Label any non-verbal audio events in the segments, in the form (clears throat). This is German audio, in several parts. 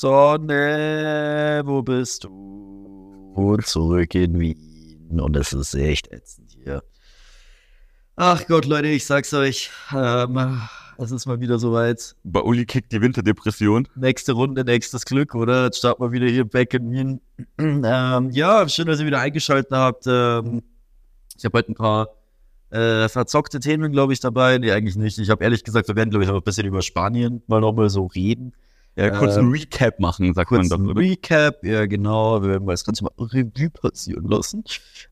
Sonne, wo bist du? Und zurück in Wien. Und es ist echt ätzend hier. Ach Gott, Leute, ich sag's euch. Ähm, es ist mal wieder soweit. Bei Uli kickt die Winterdepression. Nächste Runde, nächstes Glück, oder? Jetzt starten wir wieder hier back in Wien. (clears throat) Ähm, ja, schön, dass ihr wieder eingeschaltet habt. Ähm, ich habe heute ein paar äh, verzockte Themen, glaube ich, dabei. Nee, eigentlich nicht. Ich habe ehrlich gesagt, wir werden, glaube ich, noch ein bisschen über Spanien mal nochmal so reden. Ja, kurz Ähm, ein Recap machen, sagt Kurz man ein dann, oder? Recap, ja genau, wir werden mal das Ganze mal Revue passieren lassen.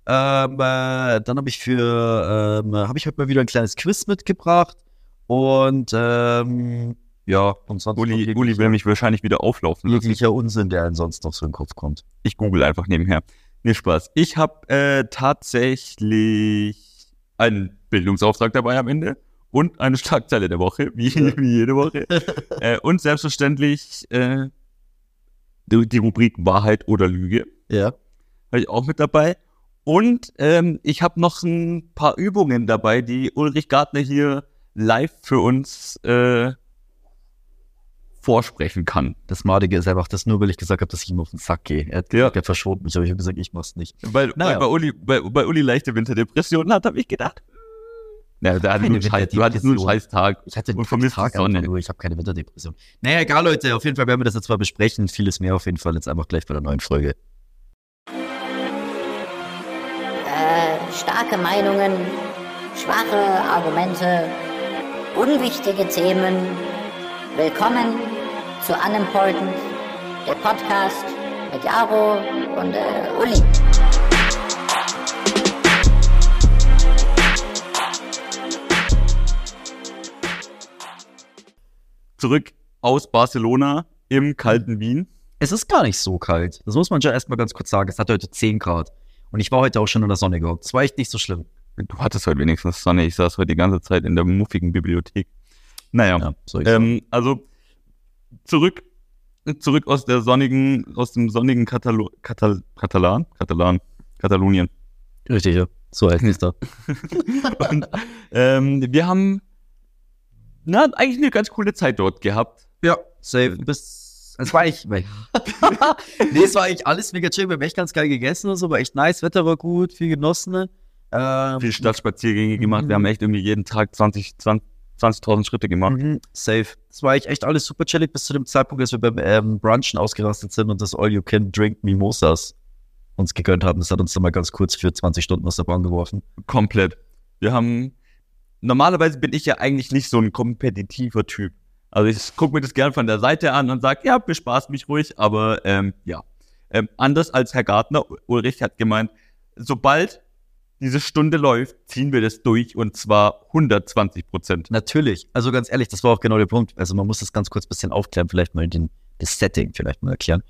Ähm, äh, dann habe ich für, ähm, habe ich heute mal wieder ein kleines Quiz mitgebracht und ähm, ja, und sonst Uli, Uli will mich wahrscheinlich wieder auflaufen lassen. jeglicher Unsinn, der einem sonst noch so in den Kopf kommt. Ich google einfach nebenher. Nee, Spaß. Ich habe äh, tatsächlich einen Bildungsauftrag dabei am Ende und eine Schlagzeile der Woche, wie, wie jede Woche. (laughs) äh, und selbstverständlich äh, die, die Rubrik Wahrheit oder Lüge. Ja. habe ich auch mit dabei. Und ähm, ich habe noch ein paar Übungen dabei, die Ulrich Gartner hier live für uns äh, vorsprechen kann. Das Madige ist einfach das nur, weil ich gesagt habe, dass ich ihm auf den Sack gehe. Er hat Ja. gesagt, er mich, aber ich habe gesagt, ich mach's nicht. Weil, Naja. weil bei, Uli, bei, bei Uli leichte Winterdepressionen hat, habe ich gedacht. Ja, der hat Keine nur Scheiß, du hattest nur einen. Scheiß Tag. Ich hatte einen vermisst Tag Sonne. nur, ich habe keine Winterdepression. Naja, egal, Leute, auf jeden Fall werden wir das jetzt mal besprechen. Vieles mehr auf jeden Fall jetzt einfach gleich bei der neuen Folge. Äh, starke Meinungen, schwache Argumente, unwichtige Themen. Willkommen zu Unimportant, der Podcast mit Jaro und äh, Uli. Zurück aus Barcelona im kalten Wien. Es ist gar nicht so kalt. Das muss man schon erstmal ganz kurz sagen. Es hat heute 10 Grad. Und ich war heute auch schon in der Sonne gehockt. Es war echt nicht so schlimm. Du hattest heute wenigstens Sonne. Ich saß heute die ganze Zeit in der muffigen Bibliothek. Naja. Ja, sagen. Ähm, also zurück, zurück aus der sonnigen, aus dem sonnigen Katalo Katal Katalan, Katalan, Katalonien. Richtig, ja. So heißt es da. (laughs) Und, ähm, wir haben na, eigentlich eine ganz coole Zeit dort gehabt. Ja, safe. Bis. Es war echt. (laughs) nee, es war eigentlich alles mega chill. Wir haben echt ganz geil gegessen und so. War echt nice. Wetter war gut, viel genossen. Ähm, Viel Stadtspaziergänge gemacht. Wir haben echt irgendwie jeden Tag 20, 20 20.000 Schritte gemacht. Mhm, safe. Das war eigentlich echt alles super chillig bis zu dem Zeitpunkt, als wir beim ähm, Brunchen ausgerastet sind und das All-You-Can-Drink Mimosas uns gegönnt haben. Das hat uns dann mal ganz kurz für 20 Stunden aus der Bahn geworfen. Komplett. Wir haben. Normalerweise bin ich ja eigentlich nicht so ein kompetitiver Typ. Also ich gucke mir das gern von der Seite an und sage, ja, bespaßt mich ruhig, aber ähm, ja. Ähm, anders als Herr Gartner, Ulrich hat gemeint, sobald diese Stunde läuft, ziehen wir das durch und zwar 120 Prozent. Natürlich. Also ganz ehrlich, das war auch genau der Punkt. Also man muss das ganz kurz ein bisschen aufklären, vielleicht mal den, das Setting vielleicht mal erklären.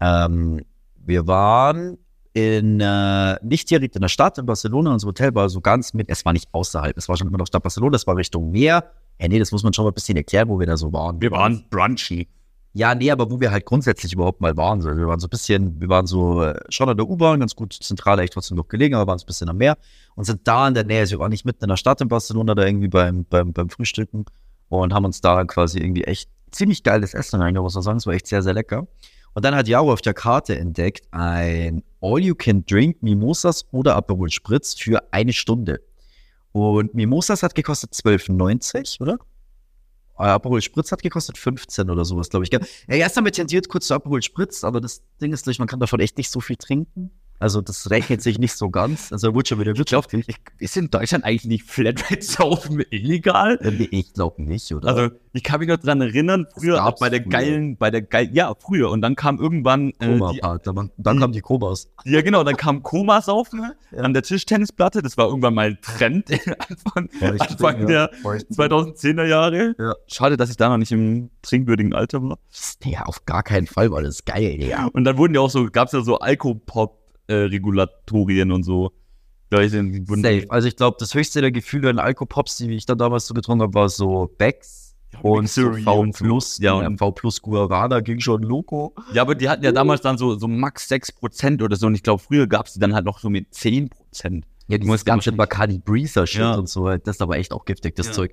Ähm, wir waren in, äh, nicht direkt in der Stadt, in Barcelona, unser Hotel war so ganz mit, es war nicht außerhalb, es war schon immer noch Stadt Barcelona, es war Richtung Meer. Ja, nee, das muss man schon mal ein bisschen erklären, wo wir da so waren. Wir waren brunchen. Ja, nee, aber wo wir halt grundsätzlich überhaupt mal waren. So, wir waren so ein bisschen, wir waren so äh, schon an der U-Bahn, ganz gut zentral echt trotzdem noch gelegen, aber waren so ein bisschen am Meer und sind da in der Nähe. Also wir waren nicht mitten in der Stadt in Barcelona, da irgendwie beim, beim, beim Frühstücken und haben uns da quasi irgendwie echt ziemlich geiles Essen reingehauen, muss man sagen. Es war echt sehr, sehr lecker. Und dann hat Jaro auf der Karte entdeckt ein All-You-Can-Drink Mimosas oder Aperol Spritz für eine Stunde. Und Mimosas hat gekostet 12,90, oder? Äh, Aperol Spritz hat gekostet 15 oder sowas, glaube ich. Ja, erst wir tendiert kurz zu Aperol Spritz, aber das Ding ist, man kann davon echt nicht so viel trinken. Also das rechnet sich nicht so ganz. Also wurde schon wieder wirtschaftlich. Ist in Deutschland eigentlich nicht Flatrate-Saufen illegal? Äh, Ich glaube nicht, oder? Also ich kann mich noch dran erinnern, früher auch bei der früher. geilen, bei der geilen, ja, früher. Und dann kam irgendwann äh, Koma die, dann, dann kamen die Komas. Ja, genau, dann kam Komasaufen Ja. an der Tischtennisplatte. Das war irgendwann mal ein Trend (laughs) Anfang, Anfang der 2010er Jahre. Ja. Schade, dass ich da noch nicht im trinkwürdigen Alter war. Ja, auf gar keinen Fall war das geil, Digga. Und dann wurden ja auch so, gab es ja so Alkopop-Regulatorien und so. Da Safe. Also ich glaube, das höchste der Gefühle an Alkopops, die ich dann damals so getrunken habe, war so Becks und so V und. Plus. Ja, Ja, und- V Plus Guarana ging schon loco. Ja, aber die hatten ja damals dann so, so max 6% oder so. Und ich glaube, früher gab es die dann halt noch so mit 10%. Ja, Du musst dieses ganze Bacardi Breezer Shit Ja. und so, halt, das ist aber echt auch giftig, das Ja. Zeug.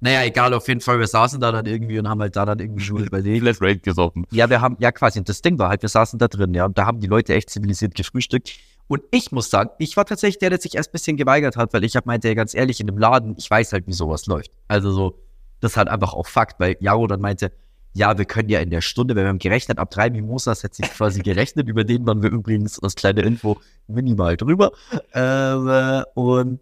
Naja, egal, auf jeden Fall, wir saßen da dann irgendwie und haben halt da dann irgendwie schon (laughs) überlegt. Flatrate gesoffen. Ja, wir haben, ja quasi, und das Ding war halt, wir saßen da drin, ja, und da haben die Leute echt zivilisiert gefrühstückt. Und ich muss sagen, ich war tatsächlich der, der sich erst ein bisschen geweigert hat, weil ich hab meinte, ja, ganz ehrlich, in dem Laden, ich weiß halt, wie sowas läuft. Also so, das ist halt einfach auch Fakt, weil Jaro dann meinte, ja, wir können ja in der Stunde, wenn wir haben gerechnet, ab drei Mimosas hätte sich quasi gerechnet, über den waren wir übrigens, das kleine Info, minimal drüber. Äh, und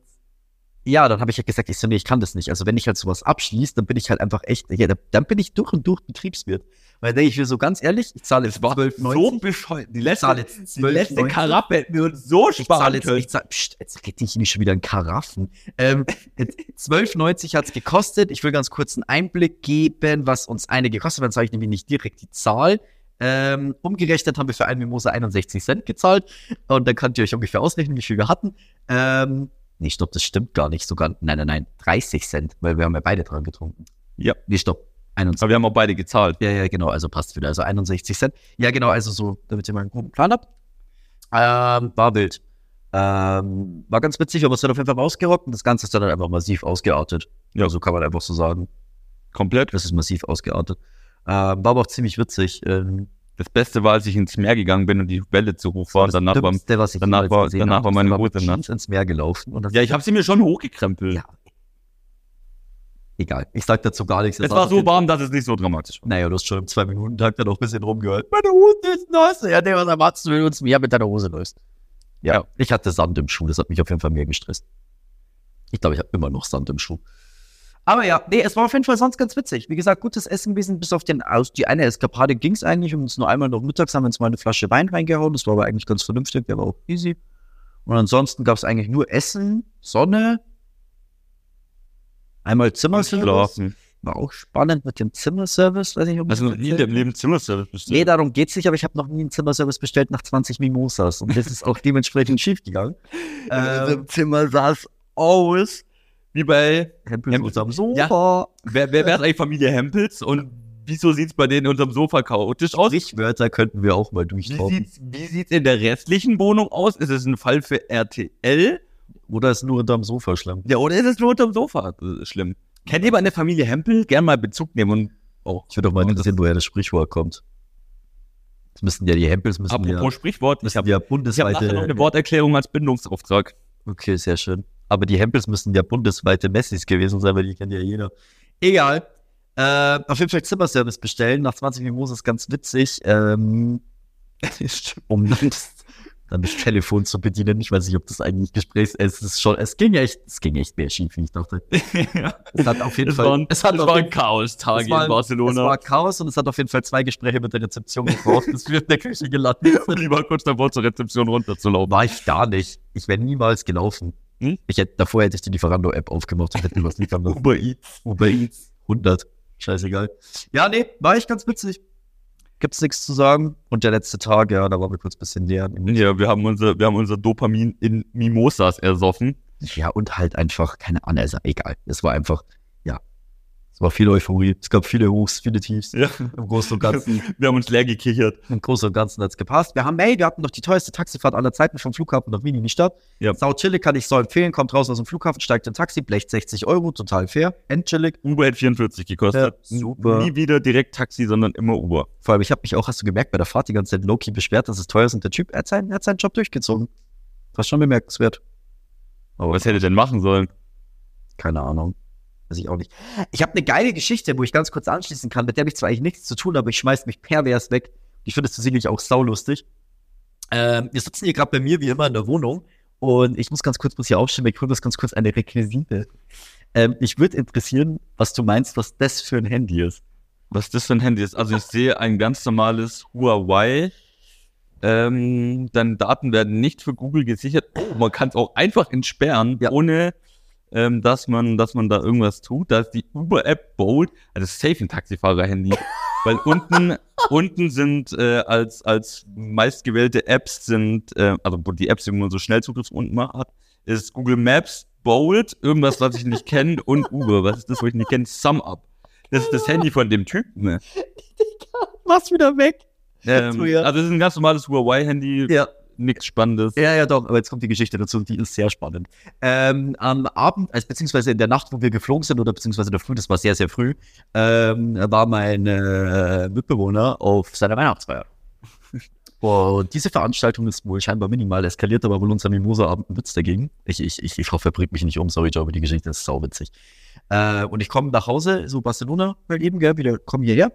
ja, dann habe ich ja gesagt, ich so, nee, ich kann das nicht. Also wenn ich halt sowas abschließe, dann bin ich halt einfach echt, ja, dann- bin ich durch und durch Betriebswirt. Weil denke ich mir so ganz ehrlich, ich zahle jetzt 12,90. bescheuert. Die letzte, jetzt die letzte 12,90. Karappe hätten wir uns so Ich zahle sparen jetzt, können. ich zahle, pst, jetzt rede ich nicht schon wieder in Karaffen. Ähm, jetzt 12,90 hat's gekostet. Ich will ganz kurz einen Einblick geben, was uns eine gekostet hat. Dann sage ich nämlich nicht direkt die Zahl. Ähm, umgerechnet haben wir für einen Mimosa 61 Cent gezahlt. Und dann könnt ihr euch ungefähr ausrechnen, wie viel wir hatten. Ähm, nee, stopp, das stimmt gar nicht. Sogar, nein, nein, nein, 30 Cent, weil wir haben ja beide dran getrunken. Ja. Nee, stopp. 21. Aber wir haben auch beide gezahlt. Ja, ja, genau, also passt wieder. Also 61 Cent. Ja, genau, also so, damit ihr mal einen guten Plan habt. Ähm, war wild. Ähm, war ganz witzig, aber es hat auf jeden Fall rausgerockt und das Ganze ist dann halt einfach massiv ausgeartet. Ja. so kann man einfach so sagen. Komplett. Das ist massiv ausgeartet. Ähm, war aber auch ziemlich witzig. Ähm, Das Beste war, als ich ins Meer gegangen bin und die Welle zu hoch war. das Danach war, Dümmste, was ich danach war- danach habe. war meine Hose nass. ins Meer gelaufen. Und ja, ich habe sie mir schon hochgekrempelt. Ja. Egal, ich sag dazu gar nichts. Es war so warm, dass es nicht so dramatisch war. Naja, du hast schon im Zwei-Minuten-Tag dann auch ein bisschen rumgehört. Meine Hose ist nass. Ja, der, was erwartest du, wenn du ins Meer mit deiner Hose läufst? Ja, Ja. ich hatte Sand im Schuh. Das hat mich auf jeden Fall mehr gestresst. Ich glaube, ich habe immer noch Sand im Schuh. Aber ja, nee, es war auf jeden Fall sonst ganz witzig. Wie gesagt, gutes Essen gewesen, bis auf den aus. Die eine Eskapade ging es eigentlich. Und uns nur einmal noch mittags haben wir uns mal eine Flasche Wein reingehauen. Das war aber eigentlich ganz vernünftig. Der war auch easy. Und ansonsten gab es eigentlich nur Essen, Sonne, einmal Zimmerservice. War auch spannend mit dem Zimmerservice. Weiß nicht, ob Also das nie in dem Leben Zimmerservice bestellt. Nee, darum geht's nicht, aber ich habe noch nie einen Zimmerservice bestellt nach 20 Mimosas. Und das ist auch dementsprechend (laughs) schief gegangen. Ähm, Zimmer sah es aus wie bei Hempels Hempels. unterm Sofa. Wer, wer, wer ist eigentlich Familie Hempels und wieso sieht es bei denen unterm Sofa chaotisch aus? Sprichwörter könnten wir auch mal Wie durchtauchen. sieht's, wie sieht's in der restlichen Wohnung aus? Ist es ein Fall für RTL? Oder ist nur unterm Sofa schlimm? Ja, oder ist es nur unterm Sofa ist schlimm? Kennt ihr bei der Familie Hempel? Gern mal Bezug nehmen und oh, Ich würde auch mal interessieren, woher das Sprichwort kommt. Das müssen ja die Hempels müssen apropos ja, Sprichwort, ich habe ja ich hab nachher noch eine bundesweite. Worterklärung als Bindungsauftrag. Okay, sehr schön. Aber die Hempels müssen ja bundesweite Messis gewesen sein, weil die kennt ja jeder. Egal. Äh, auf jeden Fall Zimmerservice bestellen. Nach 20 Mimosas ganz witzig. Ähm, (laughs) um dann das, dann das Telefon zu bedienen. Ich weiß nicht, ob das eigentlich Gesprächs es ist schon. Es ging echt, es ging echt mehr schief, wie ich dachte. (laughs) Es hat auf jeden Es Fall. waren, es hat es auf waren jeden- Chaos-Tage es war- in Barcelona. Es war Chaos und es hat auf jeden Fall zwei Gespräche mit der Rezeption gebraucht, bis wir in der Küche gelandet (laughs) ich war kurz davor, zur Rezeption runterzulaufen. War ich gar nicht. Ich wäre niemals gelaufen. Hm? Ich hätte, davor hätte ich die Lieferando-App aufgemacht und hätte was liefern lassen. Uber Eats. Uber Eats. 100. Scheißegal. Ja, nee, war ich ganz witzig. Gibt's nichts zu sagen. Und der letzte Tag, ja, da waren wir kurz ein bisschen näher. Ja, wir haben unser, wir haben unser Dopamin in Mimosas ersoffen. Ja, und halt einfach, keine Ahnung, also egal. Es war einfach. Es war viel Euphorie. Es gab viele Hochs, viele Tiefs. Ja. Im Großen und Ganzen. (laughs) Wir haben uns leer gekichert. Im Großen und Ganzen hat's gepasst. Wir haben, hey, wir hatten noch die teuerste Taxifahrt aller Zeiten vom Flughafen nach Wien in die Stadt. Ja. Sau chillig, kann ich so empfehlen. Kommt raus aus dem Flughafen, steigt in Taxi, blecht 60 Euro, total fair. Endchillig. Uber hat 44 gekostet. Ja, super. Nie wieder direkt Taxi, sondern immer Uber. Vor allem, ich habe mich auch, hast du gemerkt, bei der Fahrt die ganze Zeit Loki beschwert, dass es teuer ist und der Typ, er hat seinen, er hat seinen Job durchgezogen. Was schon bemerkenswert. Aber was hätte denn machen sollen? Keine Ahnung. Weiß ich auch nicht. Ich habe eine geile Geschichte, wo ich ganz kurz anschließen kann, mit der habe ich zwar eigentlich nichts zu tun, aber ich schmeiß mich pervers weg. Ich finde es sicherlich auch saulustig. Ähm, wir sitzen hier gerade bei mir wie immer in der Wohnung und ich muss ganz kurz muss hier aufstehen, ich hole das ganz kurz eine Requisite. Ähm, ich würde interessieren, was du meinst, was das für ein Handy ist. Was das für ein Handy ist. Also ich sehe ein ganz normales Huawei. Ähm, deine Daten werden nicht für Google gesichert. Oh, man kann es auch einfach entsperren, Ja. ohne ähm, dass man, dass man da irgendwas tut. Da ist die Uber-App Bold, also safe ein Taxifahrer-Handy. (laughs) Weil unten, unten sind äh, als, als meistgewählte Apps sind, äh, also die Apps, die man so Schnellzugriff unten mal hat, ist Google Maps, Bold, irgendwas, was ich nicht kenne, und Uber. Was ist das, was ich nicht kenne? SumUp. Das ist das Handy von dem Typen. Ne? (laughs) Mach's wieder weg. Ähm. Also es ist ein ganz normales Huawei-Handy. Ja. Nichts Spannendes. Ja, ja, doch, aber jetzt kommt die Geschichte dazu und die ist sehr spannend. Ähm, am Abend, also beziehungsweise in der Nacht, wo wir geflogen sind, oder beziehungsweise in der Früh, das war sehr, sehr früh, ähm, war mein äh, Mitbewohner auf seiner Weihnachtsfeier. (laughs) Und diese Veranstaltung ist wohl scheinbar minimal eskaliert, aber wohl unser Mimosa-Abend ein Witz dagegen. Ich, ich, ich, ich hoffe, er bringt mich nicht um, sorry, aber die Geschichte ist sauwitzig. Äh, und ich komme nach Hause, so Barcelona halt eben, gell, wieder komme hierher,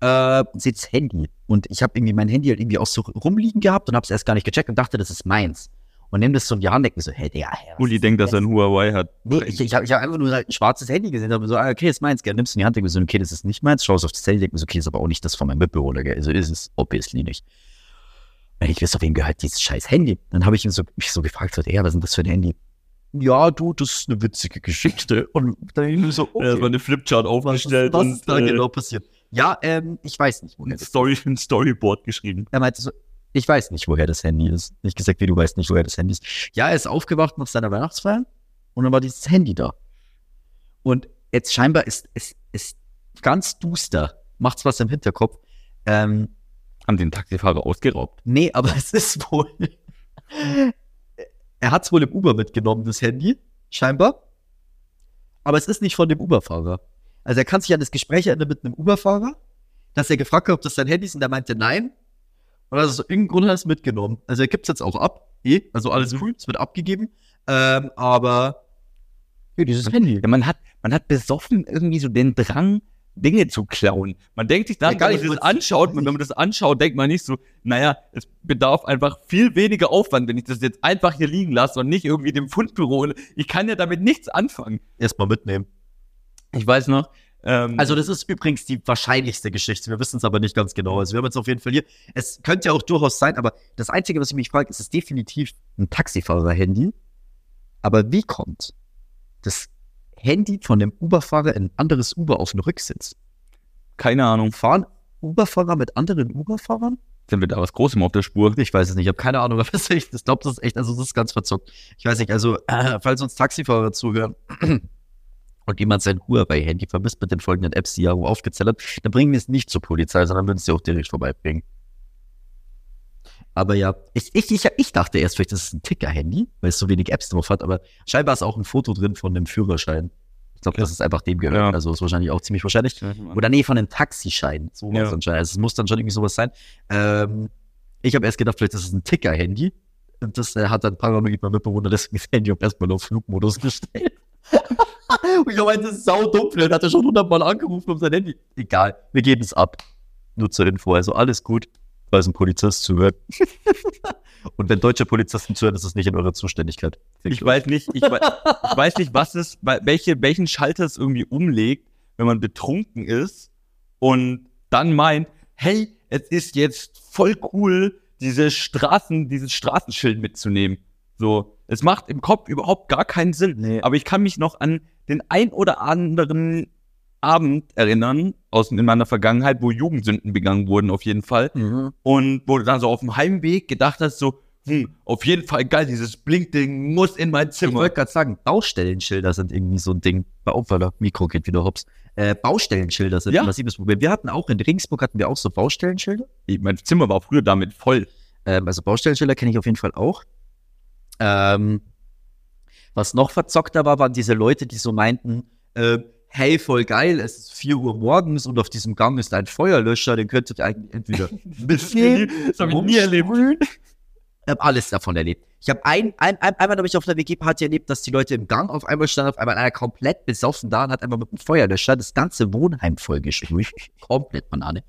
äh, und sehe das Handy. Und ich habe irgendwie mein Handy halt irgendwie auch so rumliegen gehabt und habe es erst gar nicht gecheckt und dachte, das ist meins. Und nehme das so in die Hand, denke mir so, hey, Digga, hey, was Uli denkt, dass er ein Huawei hat. Nee, ich, ich habe ich hab einfach nur halt ein schwarzes Handy gesehen, habe so, ah, okay, ist meins, gell, nimmst du in die Hand, denk mir so, okay, das ist nicht meins, schaust auf das Handy, denk mir so, okay, ist aber auch nicht das von meinem Mitbewohner, gell, also ist es obviously nicht. Und ich weiß, auf wem gehört dieses scheiß Handy. Dann habe ich ihn so, mich so gefragt, so, ja, was ist denn das für ein Handy? Ja, du, das ist eine witzige Geschichte. Und dann ich so, Okay. Er hat mal eine Flipchart aufgestellt was und ist da äh, genau passiert? Ja, ähm, ich weiß nicht, woher ein, das Story, ein Storyboard geschrieben. er meinte so, ich weiß nicht, woher das Handy ist. Nicht gesagt, wie du weißt nicht, woher das Handy ist. Ja, er ist aufgewacht nach seiner Weihnachtsfeier und dann war dieses Handy da. Und jetzt scheinbar ist es ist ganz duster, macht's was im Hinterkopf. Ähm, Haben den Taxifahrer ausgeraubt. nee, aber (laughs) es ist wohl. Er hat's wohl im Uber mitgenommen, das Handy, scheinbar. Aber es ist nicht von dem Uberfahrer. Also er kann sich an das Gespräch erinnern mit einem Uberfahrer, dass er gefragt hat, ob das sein Handy ist und er meinte nein. Und also so irgendeinen Grund hat er es mitgenommen. Also er gibt es jetzt auch ab. Eh, also alles cool, es wird abgegeben. Ähm, aber ja, dieses Handy. Ja, man hat, man hat besoffen irgendwie so den Drang, Dinge zu klauen. Man denkt sich dann, Ja, gar wenn nicht, man das anschaut, wenn man das anschaut, denkt man nicht so, naja, es bedarf einfach viel weniger Aufwand, wenn ich das jetzt einfach hier liegen lasse und nicht irgendwie dem Fundbüro. Ich kann ja damit nichts anfangen. Erstmal mitnehmen. Ich weiß noch. Ähm, Also das ist übrigens die wahrscheinlichste Geschichte. Wir wissen es aber nicht ganz genau. Also wir haben jetzt auf jeden Fall hier. Es könnte ja auch durchaus sein, aber das Einzige, was ich mich frage, ist es definitiv ein Taxifahrer-Handy. Aber wie kommt das Handy von dem Uberfahrer in ein anderes Uber auf den Rücksitz? keine Ahnung. Fahren Uberfahrer mit anderen Uberfahrern? Sind wir da was Großem auf der Spur? Ich weiß es nicht, ich habe keine Ahnung, aber das ist ich glaube, das ist echt, also das ist ganz verzockt. Ich weiß nicht, also äh, (clears throat) falls uns Taxifahrer zuhören (clears throat) und jemand sein Huawei-Handy vermisst mit den folgenden Apps, die Jaro aufgezählt hat, dann bringen wir es nicht zur Polizei, sondern würden es dir auch direkt vorbeibringen. Aber ja, ich, ich, ich, ich dachte erst, vielleicht ist es ein Ticker-Handy, weil es so wenig Apps drauf hat, aber scheinbar ist auch ein Foto drin von dem Führerschein. Ich glaube, Ja. das ist einfach dem gehört. Ja. Also ist wahrscheinlich auch ziemlich wahrscheinlich. Oder nee, von einem Taxischein. So Ja. was anscheinend. Also es muss dann schon irgendwie sowas sein. Ähm, ich habe erst gedacht, vielleicht ist es ein Ticker-Handy. Und das äh, hat dann paranoid mein Mitbewohner deswegen das Handy auch erstmal auf Flugmodus gestellt. (laughs) und ich meinte, das ist sau dumm. Vielleicht hat er schon hundertmal angerufen um sein Handy. Egal, wir geben es ab. Nur zur Info. Also alles gut, falls ein Polizist zuhört. (laughs) und wenn deutsche Polizisten zuhören, ist es nicht in eurer Zuständigkeit. Ich weiß nicht, ich weiß, ich weiß nicht, was es, welche, welchen Schalter es irgendwie umlegt, wenn man betrunken ist und dann meint, hey, es ist jetzt voll cool, diese Straßen, dieses Straßenschild mitzunehmen. So, es macht im Kopf überhaupt gar keinen Sinn. Nee. Aber ich kann mich noch an den ein oder anderen Abend erinnern, aus in meiner Vergangenheit, wo Jugendsünden begangen wurden, auf jeden Fall. Mhm. Und wo du dann so auf dem Heimweg gedacht hast, so, hm, auf jeden Fall geil, dieses Blinkding muss in mein Ich Zimmer. wollte gerade sagen, Baustellenschilder sind irgendwie so ein Ding. Bei Opferler, Mikro geht wieder hops. Äh, Baustellenschilder sind Ja. ein massives Problem. Wir hatten auch in Regensburg hatten wir auch so Baustellenschilder. Ich- Mein Zimmer war früher damit voll. Ähm, also Baustellenschilder kenne ich auf jeden Fall auch. Ähm, was noch verzockter war, waren diese Leute, die so meinten, äh, hey, voll geil, es ist 4 Uhr morgens und auf diesem Gang ist ein Feuerlöscher, den könntet ihr eigentlich entweder (laughs) mitnehmen, Das habe ich nie erlebt. Ich habe alles davon erlebt. Ich habe ein, ein, ein, einmal habe ich auf einer WG-Party erlebt, dass die Leute im Gang auf einmal standen, auf einmal einer komplett besoffen da und hat einmal mit dem Feuerlöscher das ganze Wohnheim vollgesprüht. (laughs) komplett Banane.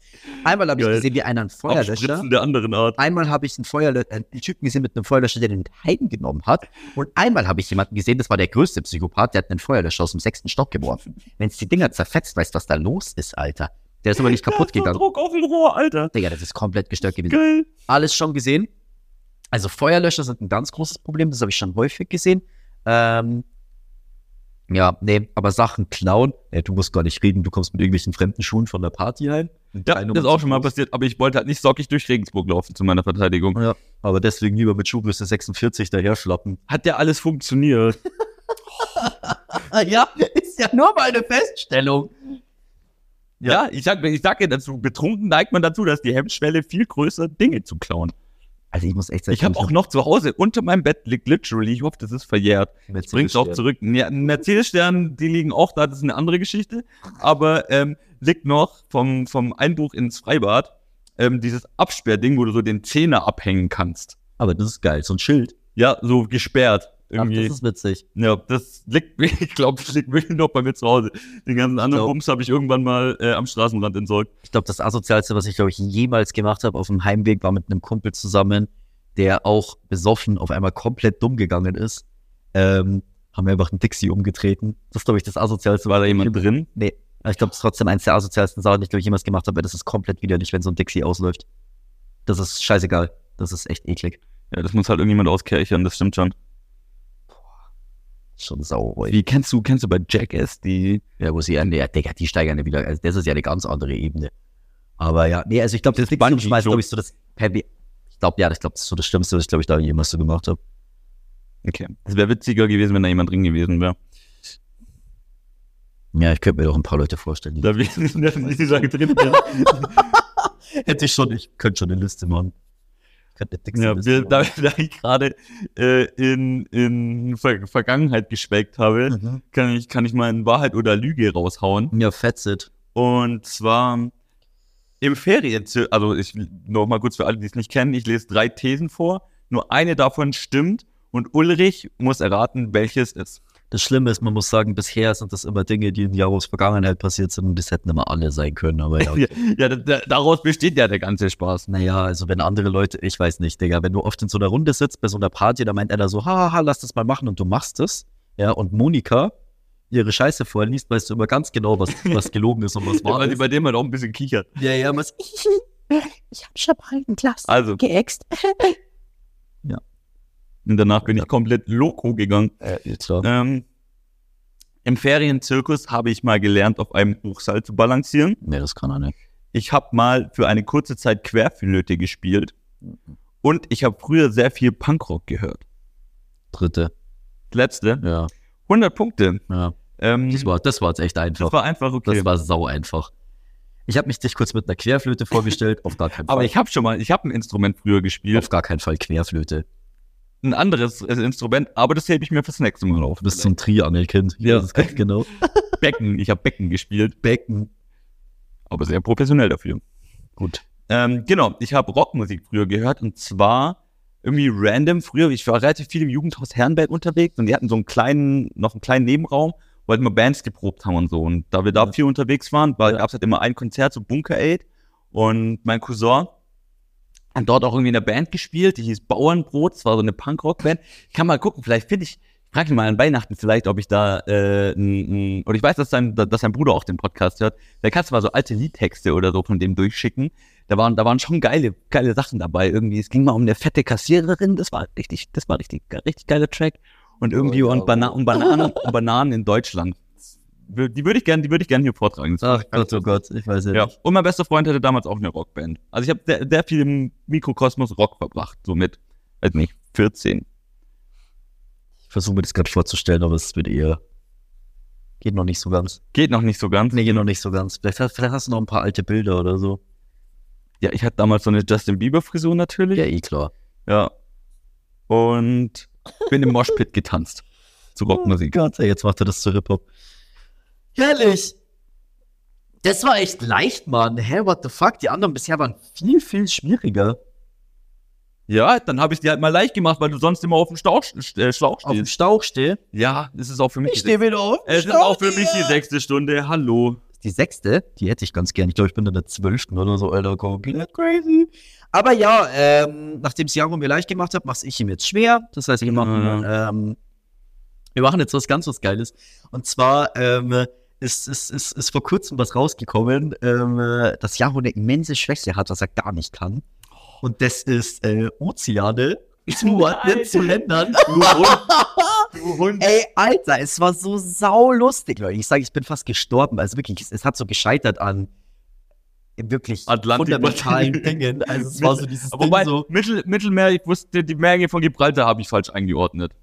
Einmal habe ich Geil. gesehen, wie einer einen Feuerlöscher. Der anderen Art. Einmal habe ich einen, Feuerlö äh, einen Typen gesehen mit einem Feuerlöscher, der den mit heimgenommen hat. Und einmal habe ich jemanden gesehen, das war der größte Psychopath, der hat einen Feuerlöscher aus dem sechsten Stock geworfen. Wenn es die Dinger zerfetzt, weißt du, was da los ist, Alter. Der ist aber nicht kaputt gegangen. Druck auf den Rohr, Alter. Digga, das ist komplett gestört gewesen Geil. alles schon gesehen. Also Feuerlöscher sind ein ganz großes Problem, das habe ich schon häufig gesehen. Ähm, ja, nee, aber Sachen klauen, ey, du musst gar nicht reden, du kommst mit irgendwelchen fremden Schuhen von der Party heim. Ja, das ist auch schon mal passiert, aber ich wollte halt nicht sockig durch Regensburg laufen zu meiner Verteidigung. Ja, aber deswegen lieber mit Schuhgröße 46 daher schlappen. Hat ja alles funktioniert. (laughs) (laughs) ja, ist ja nur mal eine Feststellung. Ja, ich sag, ich sag ja dazu, betrunken neigt man dazu, dass die Hemmschwelle viel größer Dinge zu klauen. Also ich muss echt sagen, Ich habe auch noch zu Hause unter meinem Bett liegt literally, ich hoffe, das ist verjährt. Bring's auch zurück. Ja, Mercedes-Stern, die liegen auch da, das ist eine andere Geschichte. Aber ähm, liegt noch vom, vom Einbruch ins Freibad ähm, dieses Absperrding, wo du so den Zehner abhängen kannst. Aber das ist geil, so ein Schild. Ja, so gesperrt. Ach, Irgendwie. das ist witzig. ja, das liegt, (laughs) ich glaube, das liegt wirklich noch bei mir zu Hause. Den ganzen anderen Bums habe ich irgendwann mal äh, am Straßenrand entsorgt. Ich glaube, das Asozialste, was ich, glaube ich, jemals gemacht habe auf dem Heimweg, war mit einem Kumpel zusammen, der auch besoffen auf einmal komplett dumm gegangen ist. Ähm, haben wir einfach einen Dixie umgetreten. Das ist, glaube ich, das Asozialste. War da jemand drin? Nee. Ich glaube, das ist trotzdem eins der asozialsten Sachen, die ich, glaube ich, jemals gemacht habe, weil das ist komplett widerlich, wenn so ein Dixie ausläuft. Das ist scheißegal. Das ist echt eklig. Ja, das muss halt irgendjemand auskärchern, das stimmt schon. Schon sauer. Wie kennst du, kennst du bei Jackass die Ja, wo sie, ja, nee, Digga, die steigern ja wieder, also das ist ja eine ganz andere Ebene. Aber ja, nee, also ich glaube, das umschmeißt, Jump. glaube ich, so das, ich glaube, ja, ich glaube, das ist so das Schlimmste, was ich, glaube ich, da jemals so gemacht habe. Okay. Es wäre witziger gewesen, wenn da jemand drin gewesen wäre. Ja, ich könnte mir doch ein paar Leute vorstellen. Die Da wäre (laughs) nicht sagen drin. (laughs) hätte ich schon, ich könnte schon eine Liste machen. Könnte Ja, wir, da, (laughs) da ich gerade äh, in, in Ver Vergangenheit geschwelgt habe, Mhm. kann ich, kann ich mal in Wahrheit oder Lüge raushauen. Ja, Fetzit. Und zwar im Ferien, also ich noch mal kurz für alle, die es nicht kennen, ich lese drei Thesen vor. Nur eine davon stimmt und Ulrich muss erraten, welches ist. Das Schlimme ist, man muss sagen, bisher sind das immer Dinge, die in Jaros Vergangenheit passiert sind und das hätten immer alle sein können. Aber ja, (laughs) Ja, ja da, da, daraus besteht ja der ganze Spaß. naja, also wenn andere Leute, ich weiß nicht, Digga, wenn du oft in so einer Runde sitzt, bei so einer Party, da meint einer so, haha, lass das mal machen und du machst es. Ja, und Monika ihre Scheiße vorliest, weißt du immer ganz genau, was, (laughs) was gelogen ist und was Ja, wahr weil sie ist. bei dem halt auch ein bisschen kichert. Ja, ja, was, (laughs) Ich hab schon mal ein Glas Also, geäxt. Und danach bin ich komplett loco gegangen. äh. Ähm, Im Ferienzirkus habe ich mal gelernt, auf einem Hochseil zu balancieren. Nee, das kann er nicht. Ich habe mal für eine kurze Zeit Querflöte gespielt. Und ich habe früher sehr viel Punkrock gehört. Dritte. Letzte, Ja, 100 Punkte. ja. Ähm, Das war, das war jetzt echt einfach. das war einfach okay. Das war sau einfach. Ich habe mich dich kurz mit einer Querflöte vorgestellt, auf gar keinen Fall. Aber ich habe schon mal, ich habe ein Instrument früher gespielt. auf gar keinen Fall Querflöte. Ein anderes äh, Instrument, aber das hebe ich mir fürs nächste Mal auf. Du bist ein Triangelkind. Ja. Das ist genau. (laughs) Becken. Ich habe Becken gespielt, Becken. aber sehr professionell dafür. Gut. Ähm, genau, ich habe Rockmusik früher gehört und zwar irgendwie random. Früher, ich war relativ viel im Jugendhaus Herrenberg unterwegs und die hatten so einen kleinen, noch einen kleinen Nebenraum, wo halt immer Bands geprobt haben und so. Und da wir da Ja. viel unterwegs waren, war, gab es halt immer ein Konzert, so Bunker Aid. Und mein Cousin hat dort auch irgendwie in der Band gespielt, die hieß Bauernbrot, das war so eine Punkrock-Band. Ich kann mal gucken, vielleicht finde ich, frage ihn mal an Weihnachten vielleicht, ob ich da, äh, n, n, oder ich weiß, dass sein, dass sein Bruder auch den Podcast hört. Da kannst du mal so alte Liedtexte oder so von dem durchschicken. Da waren, da waren schon geile, geile Sachen dabei. Irgendwie, es ging mal um eine fette Kassiererin, das war richtig, das war richtig, richtig geiler Track. Und irgendwie Oh, und Bana um Bananen, um Bananen in Deutschland. Die würde ich gerne, die würde ich gerne hier vortragen. Ach Gott, oh Gott, ich weiß ja, Ja, nicht. und mein bester Freund hatte damals auch eine Rockband. Also ich habe sehr, sehr viel im Mikrokosmos Rock verbracht, so mit, weiß nicht, 14. Ich versuche mir das gerade vorzustellen, aber es wird eher. Geht noch nicht so ganz. Geht noch nicht so ganz. Nee, geht noch nicht so ganz. Vielleicht, hast- vielleicht hast du noch ein paar alte Bilder oder so. Ja, ich hatte damals so eine Justin Bieber Frisur natürlich. Ja, eh klar. Ja. Und bin im Moshpit getanzt. Zu Rockmusik. Oh Gott, ey, jetzt macht er das zu Hip-Hop. Herrlich. Das war echt leicht, Mann. Hä, what the fuck? Die anderen bisher waren viel, viel schwieriger. Ja, dann habe ich die halt mal leicht gemacht, weil du sonst immer auf dem Stauch, äh, Schlauch Auf dem stehst. Stauch stehe. Ja, das ist auch für mich. Ich stehe wieder auf. es ist Stauch. auch für mich die sechste Stunde. Hallo. Die sechste, die hätte ich ganz gern. Ich glaube, ich bin in der zwölften oder so, Alter. Komplett crazy. Aber ja, ähm, nachdem es Jaro mir leicht gemacht hat, mache ich ihm jetzt schwer. Das heißt, wir machen, ähm, wir machen jetzt was ganz was Geiles. Und zwar ähm, ist, ist, ist, ist vor kurzem was rausgekommen, ähm, äh, dass Jaro eine immense Schwäche hat, was er gar nicht kann. Und das ist äh, Ozeane (laughs) zuordnen zu Ländern. (laughs) Ey, Alter, es war so saulustig, Leute. Ich sage, ich bin fast gestorben. Also wirklich, es, es hat so gescheitert an wirklich Atlantik- fundamentalen (laughs) Dingen. Also es war so dieses Wobei, Ding so. Mittel, Mittelmeer, ich wusste, die Menge von Gibraltar habe ich falsch eingeordnet.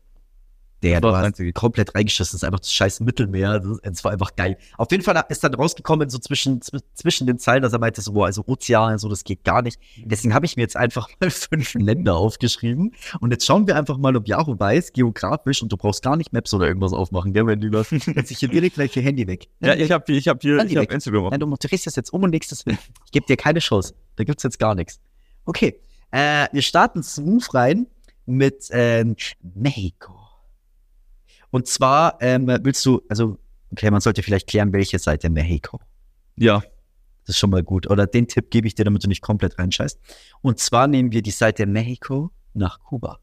Der du hast komplett reingeschissen, das ist einfach das scheiß Mittelmeer. Das, es war einfach geil. Auf jeden Fall ist dann rausgekommen, so zwischen, zw- zwischen den Zeilen, dass er meinte, so, boah, also Ozean, so, das geht gar nicht. Deswegen habe ich mir jetzt einfach (laughs) mal fünf Länder aufgeschrieben. Und jetzt schauen wir einfach mal, ob Yahoo weiß, geografisch, und du brauchst gar nicht Maps oder irgendwas aufmachen, gell, wenn du das. (laughs) Jetzt ich hier direkt gleich ihr Handy weg. Ja, ich habe ich hab hier Handy ich hab weg. Instagram auf. Nein, du drehst das jetzt um und legst das hin. Ich gebe dir keine Chance. Da gibt's jetzt gar nichts. Okay. Äh, wir starten smooth rein mit ähm, Mexiko. Und zwar ähm, willst du, also, okay, man sollte vielleicht klären, welche Seite Mexiko. Ja, Das ist schon mal gut. Oder den Tipp gebe ich dir, damit du nicht komplett reinscheißt. Und zwar nehmen wir die Seite Mexiko nach Kuba.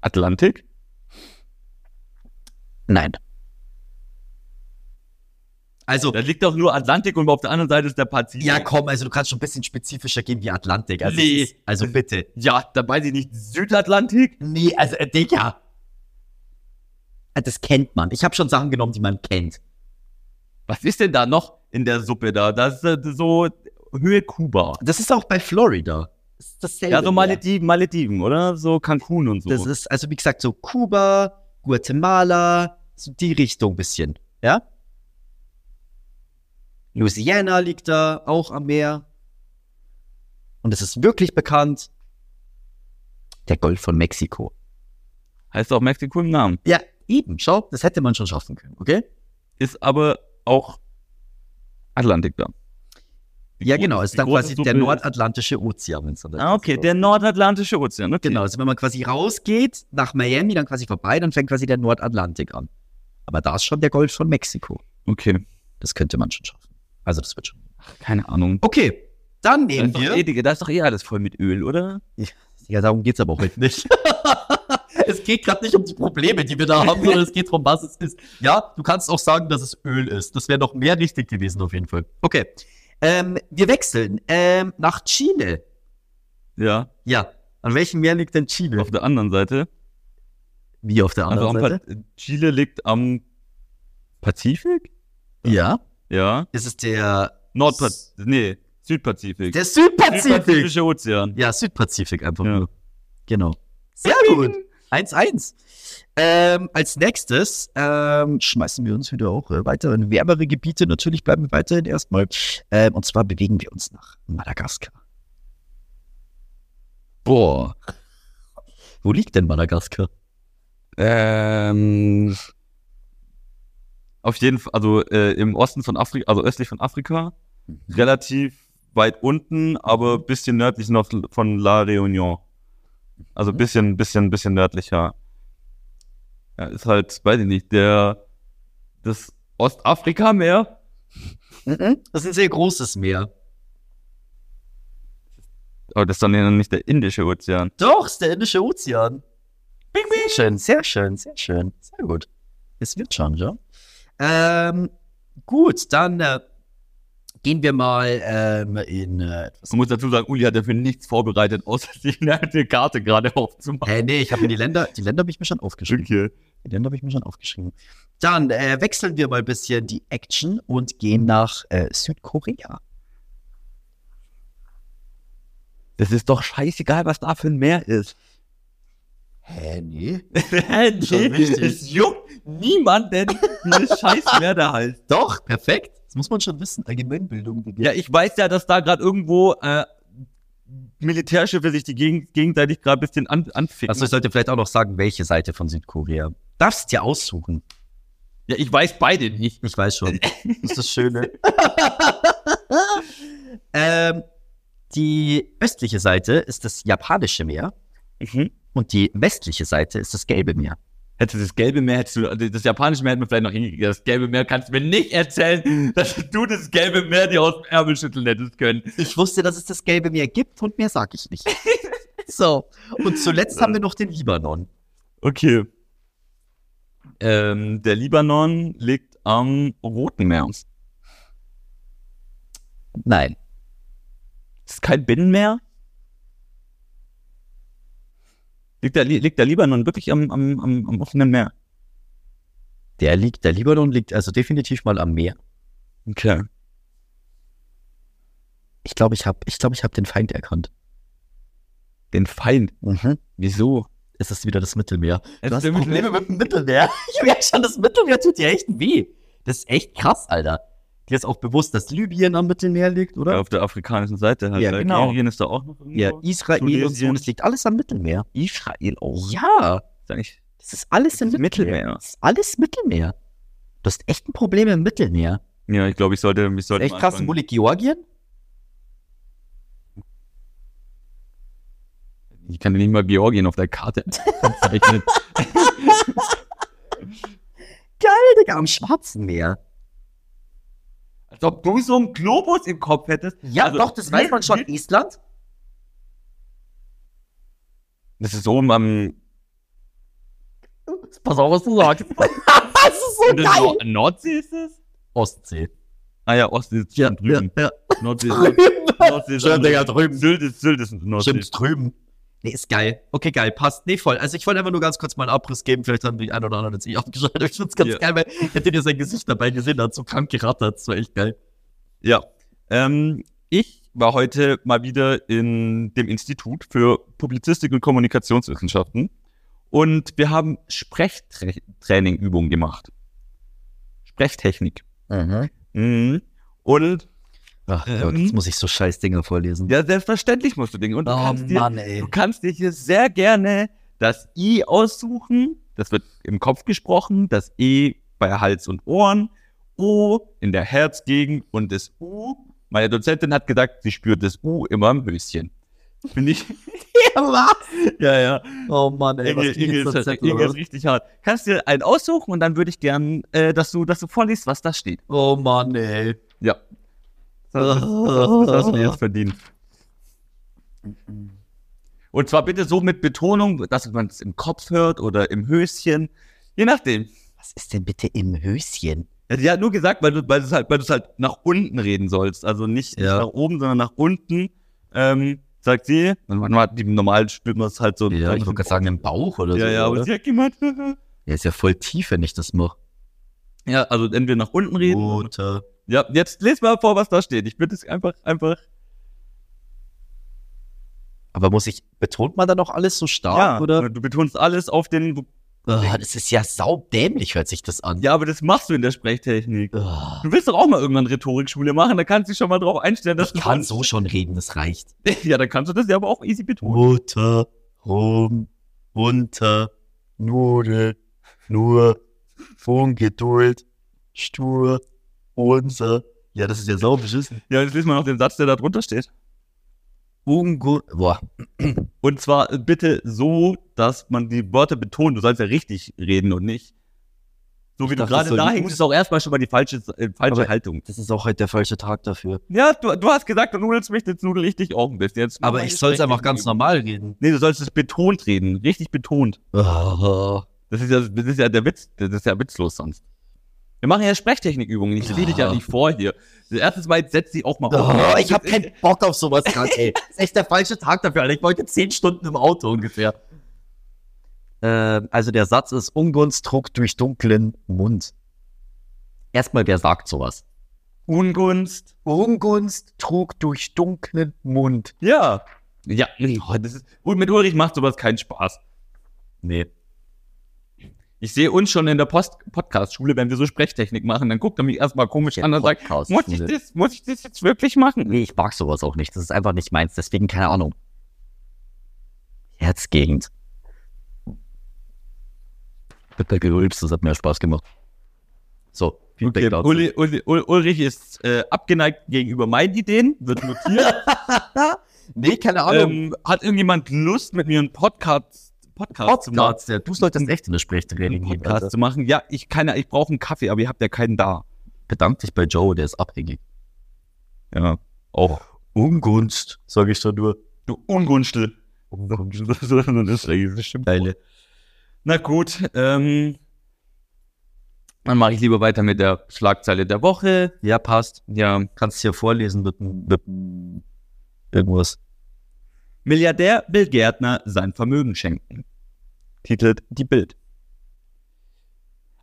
Atlantik? Nein. Also, Da liegt doch nur Atlantik und auf der anderen Seite ist der Pazifik. ja, komm, also du kannst schon ein bisschen spezifischer gehen wie Atlantik. Also, Nee. ist, also bitte. Ja, da weiß ich nicht. Südatlantik? Nee, also, äh, Digga. Äh, Das kennt man. Ich habe schon Sachen genommen, die man kennt. Was ist denn da noch in der Suppe da? Das ist äh, so Höhe Kuba. Das ist auch bei Florida. Das ist dasselbe. Ja, so. Malediven, Malediven, oder? So Cancun und so. Das ist, also wie gesagt, so Kuba, Guatemala, so die Richtung bisschen. Ja? Louisiana liegt da, auch am Meer. Und es ist wirklich bekannt. Der Golf von Mexiko. heißt auch Mexiko im Namen. Ja, eben, schau, das hätte man schon schaffen können, okay? Ist aber auch Atlantik da. Ja, groß- genau, ist dann quasi so der nordatlantische Ozean, wenn's dann Ah, okay, so der nordatlantische Ozean. Okay. Genau, also wenn man quasi rausgeht nach Miami, dann quasi vorbei, dann fängt quasi der Nordatlantik an. Aber da ist schon der Golf von Mexiko. Okay. Das könnte man schon schaffen. Also das wird schon. Keine Ahnung. Okay, dann Da nehmen wir. eh, Digga, da ist doch eh alles voll mit Öl, oder? Ja, darum geht's aber heute nicht. (laughs) es geht gerade nicht um die Probleme, die wir da haben, sondern es geht darum, was es ist. Ja, du kannst auch sagen, dass es Öl ist. Das wäre noch mehr richtig gewesen auf jeden Fall. Okay. Ähm, wir wechseln ähm, nach Chile. Ja. Ja. An welchem Meer liegt denn Chile? Auf der anderen Seite. Wie auf der Also anderen am Seite? Chile liegt am Pazifik? Ja. Ja. Ist es der, Nordpazifik. Nee, Südpazifik. der Südpazifik? Südpazifische Ozean. Ja, Südpazifik einfach Ja. nur. Genau. Sehr gut. 1-1. Ähm, als nächstes ähm, schmeißen wir uns wieder auch äh, weiter in wärmere Gebiete. Natürlich bleiben wir weiterhin erstmal. Ähm, und zwar bewegen wir uns nach Madagaskar. Boah. Wo liegt denn Madagaskar? Ähm, auf jeden Fall, also äh, im Osten von Afrika, also östlich von Afrika, relativ weit unten, aber bisschen nördlich noch von La Réunion. Also bisschen, bisschen, bisschen nördlicher. Ja, ist halt, weiß ich nicht, der, das Ostafrika-Meer. Das ist ein sehr großes Meer. Aber das ist dann ja nicht der Indische Ozean. Doch, ist der Indische Ozean. Sehr schön, sehr schön, sehr schön. Sehr gut. Es wird schon, ja. Ähm, gut, dann äh, gehen wir mal ähm, in äh, etwas. Man muss dazu sagen, Uli hat dafür nichts vorbereitet, außer sich eine (laughs) Karte gerade aufzumachen. Hä, nee, ich habe mir die Länder, die Länder habe ich mir schon aufgeschrieben. Okay. Die Länder habe ich mir schon aufgeschrieben. Dann äh, wechseln wir mal ein bisschen die Action und gehen nach äh, Südkorea. Das ist doch scheißegal, was da für ein Meer ist. Hä, nee? (laughs) nee, Schon wichtig. es juckt niemanden, das (laughs) scheiß Meer da heißt. Doch, perfekt. Das muss man schon wissen. Allgemeinbildung. Digga. Ja, ich weiß ja, dass da gerade irgendwo äh, Militärschiffe sich die geg gegenseitig gerade ein bisschen an anficken. Achso, ich sollte vielleicht auch noch sagen, welche Seite von Südkorea. Darfst dir aussuchen. ja, ich weiß beide nicht. Ich weiß schon. Das (laughs) ist das Schöne. ähm, die östliche Seite ist das japanische Meer Mhm. und die westliche Seite ist das gelbe Meer. Hättest du das gelbe Meer, hättest du, also das japanische Meer hätten wir vielleicht noch hingekriegt. Das gelbe Meer kannst du mir nicht erzählen, (laughs) dass du das gelbe Meer dir aus dem Ärmel schütteln hättest können. Ich wusste, dass es das gelbe Meer gibt und mehr sage ich nicht. (laughs) so, und zuletzt haben wir noch den Libanon. Okay. Ähm, der Libanon liegt am Roten Meer. Nein. Ist kein Binnenmeer? Liegt der, liegt der Libanon wirklich am, am, am, am offenen Meer? Der liegt, der Libanon liegt also definitiv mal am Meer. Okay. Ich glaube, ich habe ich glaube, ich habe den Feind erkannt. Den Feind. Mhm. Wieso? Es ist wieder das Mittelmeer. Es Du hast Probleme mit dem Mittelmeer. (laughs) Ich merke schon, das Mittelmeer tut dir echt weh. Das ist echt krass, Alter. Dir ist auch bewusst, dass Libyen am Mittelmeer liegt, oder? Auf der afrikanischen Seite halt. Ja, genau. Algerien ist da auch noch irgendwo. Ja, Israel und so. Tunesien. Das liegt alles am Mittelmeer. Israel auch. Ja, Ist eigentlich das ist alles im Das ist Mittelmeer. Mittelmeer. Das ist alles Mittelmeer. Du hast echt ein Problem im Mittelmeer. Ja, ich glaube, ich sollte, ich sollte Echt krass. liegt Georgien? Ich kann dir nicht mal Georgien auf der Karte (laughs) zeichnen. Geil, Digga, am Schwarzen Meer. Als ob du so einen Globus im Kopf hättest. Ja, Also, doch, das weiß man schon. Island? Das ist oben am (laughs) Pass auf, was du sagst. (laughs) das ist so das ist Nor Nordsee ist es? Ostsee. Ah ja, Ostsee ist Ja, schon drüben. ja, Nordsee ist (laughs) Drüben. Nordsee ist drüben. Sylt ist, Sylt ist Nordsee. Stimmt, drüben. Nee, ist geil. Okay, geil, passt. Nee, voll. Also ich wollte einfach nur ganz kurz mal einen Abriss geben. Vielleicht haben die ein oder anderen jetzt nicht aufgeschaltet. Ich find's ganz Ja. geil, weil hättet ihr sein Gesicht dabei gesehen, hat so krank gerattert. Das war echt geil. Ja. Ähm, ich war heute mal wieder in dem Institut für Publizistik und Kommunikationswissenschaften und wir haben Sprechtrainingübungen gemacht. Sprechtechnik. Mhm. Und Ach Ähm. Gott, jetzt muss ich so scheiß Dinger vorlesen. ja, selbstverständlich musst du Dinge. Und du, oh kannst dir, Mann, ey. du kannst dir hier sehr gerne das I aussuchen. Das wird im Kopf gesprochen. Das E bei Hals und Ohren. O in der Herzgegend und das U. Meine Dozentin hat gesagt, sie spürt das U immer im Höschen. Finde ich. (laughs) Ja, was? ja, ja. Oh Mann, ey. Inge, Was Inge, ist, da Inge ist richtig hart. Kannst dir einen aussuchen und dann würde ich gern, äh, dass du, dass du vorliest, was da steht. Oh Mann, ey. Ja. Das, hast du jetzt verdient. Und zwar bitte so mit Betonung, dass man es im Kopf hört oder im Höschen. Je nachdem. Was ist denn bitte im Höschen? Ja, Die hat nur gesagt, weil du weil du's halt, weil du's halt nach unten reden sollst. Also nicht, Ja. nicht nach oben, sondern nach unten. Ähm, sagt sie. Und man hat die normal spürt man es halt so. Ja, ich gerade sagen, im Bauch oder Ja, so. ja, aber oder? sie hat gemeint. (laughs) Ja, ist ja voll tief, wenn ich das mache. Ja, also entweder nach unten reden. Mutter. Ja, jetzt les mal vor, was da steht. Ich würde es einfach, einfach. Aber muss ich, betont man da noch alles so stark, ja, oder? du betonst alles auf den. Ah, das ist ja saudämlich, hört sich das an. Ja, aber das machst du in der Sprechtechnik. Ah, Du willst doch auch mal irgendwann Rhetorikschule machen, da kannst du dich schon mal drauf einstellen, dass ich du kann so schon reden, das reicht. (laughs) Ja, dann kannst du das ja aber auch easy betonen. Mutter, rum, runter, Nudel, nur, Ungeduld, stur, unser. Ja, das ist ja sau beschissen. Ja, jetzt lesen wir noch den Satz, der da drunter steht. Ungu Boah, Und zwar äh, bitte so, dass man die Wörter betont. Du sollst ja richtig reden und nicht. So wie Ich du gerade da hängst, ist auch erstmal schon mal die falsche, äh, falsche Aber- Haltung. das ist auch heute der falsche Tag dafür. Ja, du, du hast gesagt, du nudelst mich, jetzt nudel ich dich auch ein bisschen. Jetzt Aber ich soll es einfach ganz normal reden. Nee, du sollst es betont reden. Richtig betont. Oh, Das ist ja, das ist ja der Witz. Das ist ja witzlos sonst. Wir machen ja Sprechtechnikübungen. Ich sehe dich ja nicht vor hier. Erstens mal, jetzt setz dich auch mal oh, ich habe keinen Bock auf sowas (laughs) gerade, ey. Das ist echt der falsche Tag dafür, Alter. Ich wollte zehn Stunden im Auto ungefähr. Ähm, also der Satz ist Ungunst trug durch dunklen Mund. Erstmal, wer sagt sowas? Ungunst. Ungunst trug durch dunklen Mund. Ja. Ja, (laughs) das ist, und mit Ulrich macht sowas keinen Spaß. Nee. Ich sehe uns schon in der Podcast-Schule, wenn wir so Sprechtechnik machen, dann guckt er mich erstmal komisch an und sagt, muss ich das, muss ich das jetzt wirklich machen? Nee, ich mag sowas auch nicht. Das ist einfach nicht meins. Deswegen keine Ahnung. Herzgegend. Bitte gerülpst, das hat mir Spaß gemacht. So, Feedback Okay, dazu. Uli, Uli, Ul- Ulrich ist äh, abgeneigt gegenüber meinen Ideen, wird notiert. (laughs) nee, keine ähm, hat irgendjemand Lust, mit mir einen Podcast, Podcast, zu machen? Podcast, ja. Du solltest echt in der Sprechtraining. Podcast Alter. zu machen? Ja, ich ja, ich brauche einen Kaffee, aber ihr habt ja keinen da. Bedank dich bei Joe, der ist abhängig. Ja, auch. Ungunst, sage ich da nur. Du Ungunstel. das (laughs) ist stimmt. Geile. Na gut, ähm, dann mache ich lieber weiter mit der Schlagzeile der Woche. Ja, passt. Ja, Kannst hier vorlesen mit, mit irgendwas. Milliardär will Gärtner sein Vermögen schenken. Titelt die Bild.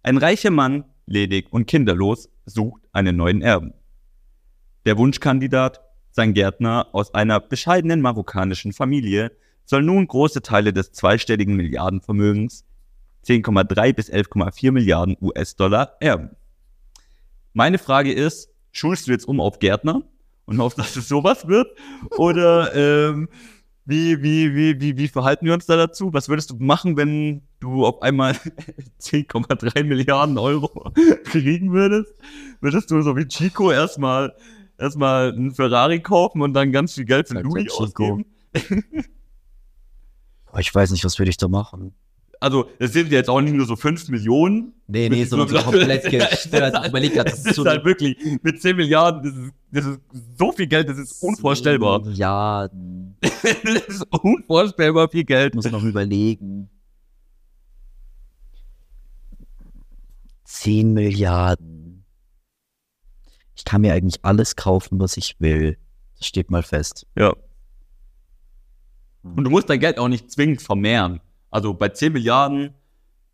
Ein reicher Mann, ledig und kinderlos, sucht einen neuen Erben. Der Wunschkandidat, sein Gärtner aus einer bescheidenen marokkanischen Familie, soll nun große Teile des zweistelligen Milliardenvermögens 10,3 bis 11,4 Milliarden US-Dollar erben. Meine Frage ist, schulst du jetzt um auf Gärtner und hoffst, dass es sowas wird? Oder ähm, wie, wie, wie, wie, wie verhalten wir uns da dazu? Was würdest du machen, wenn du auf einmal (laughs) 10,3 Milliarden Euro (laughs) kriegen würdest? Würdest du so wie Chico erstmal erstmal einen Ferrari kaufen und dann ganz viel Geld für Louis ausgeben? (laughs) Ich weiß nicht, was würde ich da machen. Also, es sind jetzt auch nicht nur so 5 Millionen. Nee, nee, sondern so komplett (laughs) gestört. Ich überleg grad, das das ist so halt wirklich mit 10 Milliarden, das ist, das ist so viel Geld, das ist unvorstellbar. Ja, (laughs) das ist unvorstellbar viel Geld. muss noch überlegen. 10 Milliarden. Ich kann mir eigentlich alles kaufen, was ich will. Das steht mal fest. Ja. Und du musst dein Geld auch nicht zwingend vermehren. Also bei 10 Milliarden,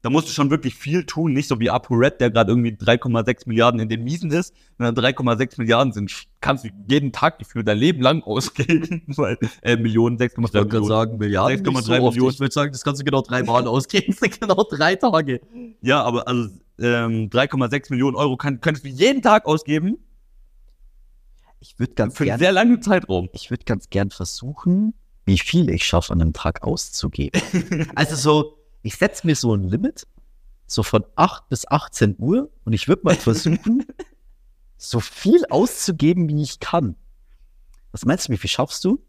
da musst du schon wirklich viel tun. Nicht so wie ApoRed, der gerade irgendwie 3,6 Milliarden in den Miesen ist. Da 3,6 Milliarden sind, kannst du jeden Tag gefühlt dein Leben lang ausgeben. (laughs) Weil, äh, Millionen, 6,3 Millionen. sagen, Milliarden. 6,3 nicht so. Millionen. Ich würde sagen, das kannst du genau drei Mal ausgeben. (laughs) Das sind genau drei Tage. Ja, aber also ähm, 3,6 Millionen Euro kann, könntest du jeden Tag ausgeben Ich würde ganz für einen gern, sehr langen Zeitraum. ich würde ganz gern versuchen, wie viel ich schaffe, an einem Tag auszugeben. (laughs) also so, ich setze mir so ein Limit, so von 8 bis 18 Uhr und ich würde mal versuchen, (laughs) so viel auszugeben, wie ich kann. Was meinst du, wie viel schaffst du?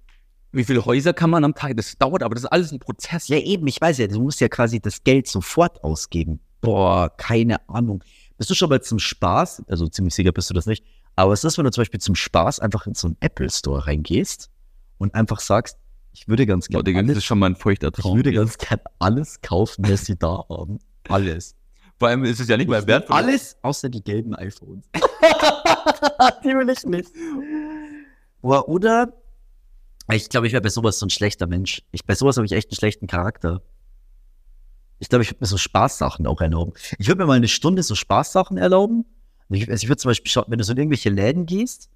Wie viele Häuser kann man am Tag? Das dauert, aber das ist alles ein Prozess. Ja, eben, ich weiß ja, du musst ja quasi das Geld sofort ausgeben. Boah, keine Ahnung. Bist du schon mal zum Spaß, also ziemlich sicher bist du das nicht, aber es ist, wenn du zum Beispiel zum Spaß einfach in so einen Apple Store reingehst und einfach sagst, ich würde ganz Boah, gerne Digga, das alles, ist schon mal ein feuchter ich Traum. würde ganz gerne alles kaufen, was sie da haben. Alles. Vor allem ist es ja nicht mal wert. Alles außer die gelben iPhones. (laughs) die will ich nicht. Boah, oder? Ich glaube, ich wäre bei sowas so ein schlechter Mensch. Ich, bei sowas habe ich echt einen schlechten Charakter. Ich glaube, ich würde mir so Spaßsachen auch erlauben. Ich würde mir mal eine Stunde so Spaßsachen erlauben. Ich, also ich würde zum Beispiel schauen, wenn du so in irgendwelche Läden gehst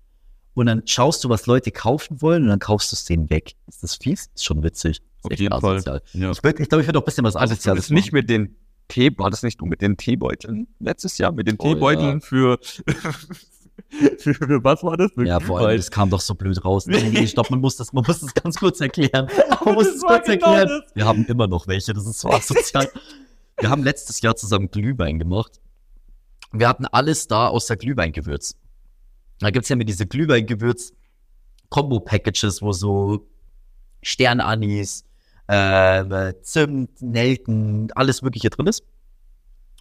und dann schaust du, was Leute kaufen wollen und dann kaufst du es denen weg. Ist das fies? Ist schon witzig. Ist Auf jeden Fall. asozial. Ja. Ich, würd- ich glaube, ich würde auch ein bisschen was Also das Asoziales ist nicht mit den Tee, war das nicht du mit den Teebeuteln letztes Jahr mit den Oh, Teebeuteln für, (laughs) für für was war das? Ja, vor allem, das kam doch so blöd raus. Nee, stopp, man muss das, man muss das ganz kurz erklären. (laughs) Man muss das es kurz genau erklären. das. Wir haben immer noch welche, das ist so asozial. Wir haben letztes Jahr zusammen Glühwein gemacht. Wir hatten alles da außer Glühweingewürz. Da gibt's ja mit diese Glühweingewürz Combo-Packages, wo so Sternanis, äh, Zimt, Nelken, alles Mögliche drin ist.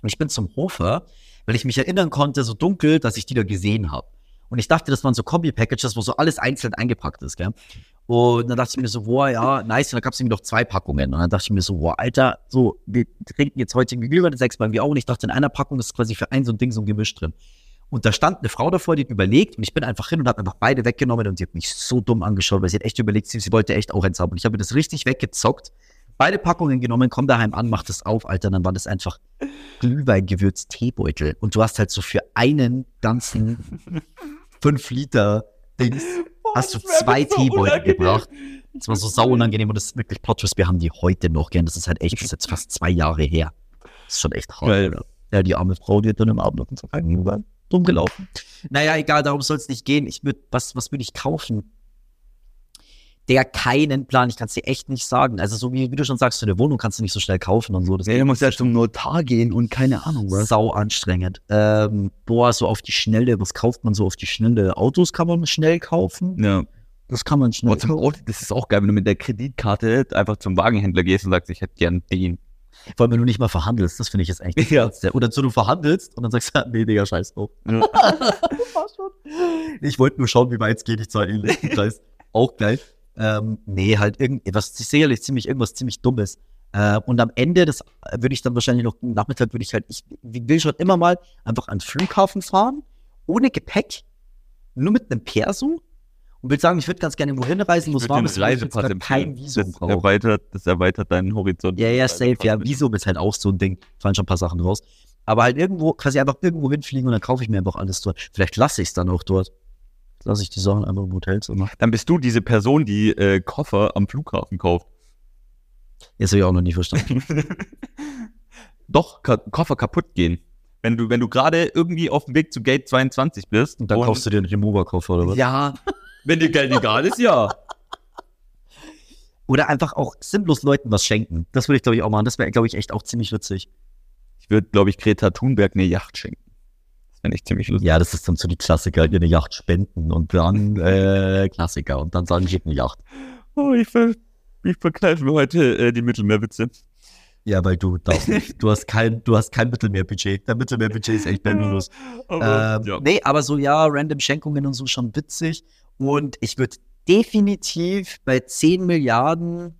Und ich bin zum Hofer, weil ich mich erinnern konnte, so dunkel, dass ich die da gesehen habe. Und ich dachte, das waren so Kombi-Packages, wo so alles einzeln eingepackt ist, gell? Und dann dachte ich mir so, boah, ja, nice. Und dann gab es irgendwie noch zwei Packungen. Und dann dachte ich mir so, boah, Alter, so, wir trinken jetzt heute irgendwie Glühwein, sechs Mal wie auch. Und ich dachte, in einer Packung ist quasi für ein so ein Ding so ein Gemisch drin. Und da stand eine Frau davor, die hat überlegt und ich bin einfach hin und habe einfach beide weggenommen und die hat mich so dumm angeschaut, weil sie hat echt überlegt, sie, sie wollte echt auch eins haben. Und ich habe mir das richtig weggezockt, beide Packungen genommen, komm daheim an, mach das auf, Alter. Und dann war das einfach Glühweingewürz Teebeutel. Und du hast halt so für einen ganzen (laughs) 5 Liter Dings, hast du zwei so Teebeutel gebracht. Das war so sau unangenehm und das ist wirklich Plot. Wir haben die heute noch gern. Das ist halt echt, das ist jetzt fast zwei Jahre her. Das ist schon echt hart. Geil. Oder? Ja, die arme Frau, die hat dann im Abend noch so gegenüber dumm gelaufen. Naja, egal, darum soll es nicht gehen. Ich würd, was, was würde ich kaufen? Der keinen Plan, ich kann es dir echt nicht sagen. Also, so wie, wie du schon sagst, so eine Wohnung kannst du nicht so schnell kaufen und so. Das Ja, du musst ja zum Notar gehen und keine Ahnung was. sau anstrengend. Ähm, boah, so auf die Schnelle, was kauft man so auf die Schnelle? Autos kann man schnell kaufen. Ja. Das kann man schnell das ist auch geil, wenn du mit der Kreditkarte einfach zum Wagenhändler gehst und sagst, ich hätte gern den. Vor allem, wenn du nicht mal verhandelst, das finde ich jetzt eigentlich Ja. Oder so, du verhandelst und dann sagst du, (laughs) nee, Digga, scheiß drauf. Ja. (laughs) Ich wollte nur schauen, wie weit es geht, ich zahle ihn den Preis. Auch geil. Ähm, nee, halt irgendwas, sicherlich ziemlich, irgendwas ziemlich Dummes. Äh, und am Ende, das würde ich dann wahrscheinlich noch, Nachmittag würde ich halt, ich will schon immer mal einfach an den Flughafen fahren, ohne Gepäck, nur mit einem Perso und will sagen, ich würde ganz gerne irgendwo hinreisen, wo es warm ist, wo ich jetzt kein Visum das erweitert, das erweitert deinen Horizont. Ja, ja, safe, ja. Visum ist halt auch so ein Ding. Fallen schon ein paar Sachen raus. Aber halt irgendwo, quasi einfach irgendwo hinfliegen und dann kaufe ich mir einfach alles dort. Vielleicht lasse ich es dann auch dort. Lasse ich die Sachen einfach im Hotelzimmer. Dann bist du diese Person, die äh, Koffer am Flughafen kauft. Jetzt habe ich auch noch nie verstanden. (laughs) Doch, Ka Koffer kaputt gehen. Wenn du, wenn du gerade irgendwie auf dem Weg zu Gate 22 bist. Und dann kaufst du dir einen Remover-Koffer oder was? Ja, wenn dir Geld egal ist, ja. Oder einfach auch sinnlos Leuten was schenken. Das würde ich, glaube ich, auch machen. Das wäre, glaube ich, echt auch ziemlich witzig. Ich würde, glaube ich, Greta Thunberg eine Yacht schenken. Das fände ich ziemlich lustig. Ja, das ist dann so die Klassiker, eine Yacht spenden und dann äh, Klassiker und dann sagen, gebt eine Yacht. Oh, ich, ver ich verkneife mir heute äh, die Mittelmeerwitze. Ja, weil du darfst (laughs) nicht. Du hast kein, du hast kein Mittelmeerbudget. Der Mittelmeerbudget ist echt bei Minus. Aber, ähm, ja. Nee, aber so ja, random Schenkungen und so schon witzig. Und ich würde definitiv bei 10 Milliarden,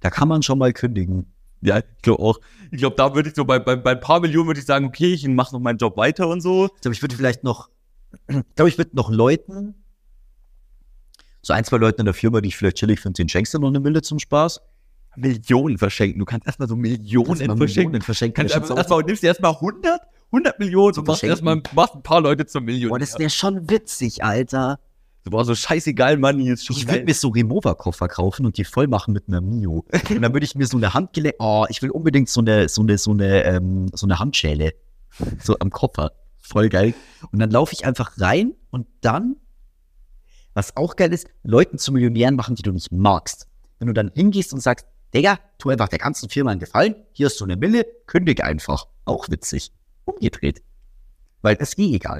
da kann man schon mal kündigen. ja, ich glaube auch. Ich glaube, da würde ich so bei, bei, bei ein paar Millionen würde ich sagen, okay, ich mache noch meinen Job weiter und so. Ich glaube, ich würde vielleicht noch, ich glaube, ich würde noch Leuten, so ein, zwei Leuten in der Firma, die ich vielleicht chillig finde, den schenkst du noch eine Mille zum Spaß. Millionen verschenken. Du kannst erstmal so Millionen Kannst verschenken. Millionen verschenken. Kannst erstmal, nimmst dir erstmal 100, 100 Millionen Zum und machst erstmal machst ein paar Leute zum Millionen. Boah, das wäre schon witzig, Alter. so, boah, so scheißegal, Money ist schon Ich würde mir so Remover-Koffer kaufen und die voll machen mit einer Mio. Und dann würde ich mir so eine Handgelenk, oh, ich will unbedingt so eine, so eine, so eine, ähm, so eine Handschäle. So am Koffer. Voll geil. Und dann laufe ich einfach rein und dann, was auch geil ist, Leuten zu Millionären machen, die du nicht magst. Wenn du dann hingehst und sagst, Digga, tu einfach der ganzen Firma einen Gefallen, hier hast du eine Mille, kündig einfach. Auch witzig. Umgedreht. Weil es eh egal.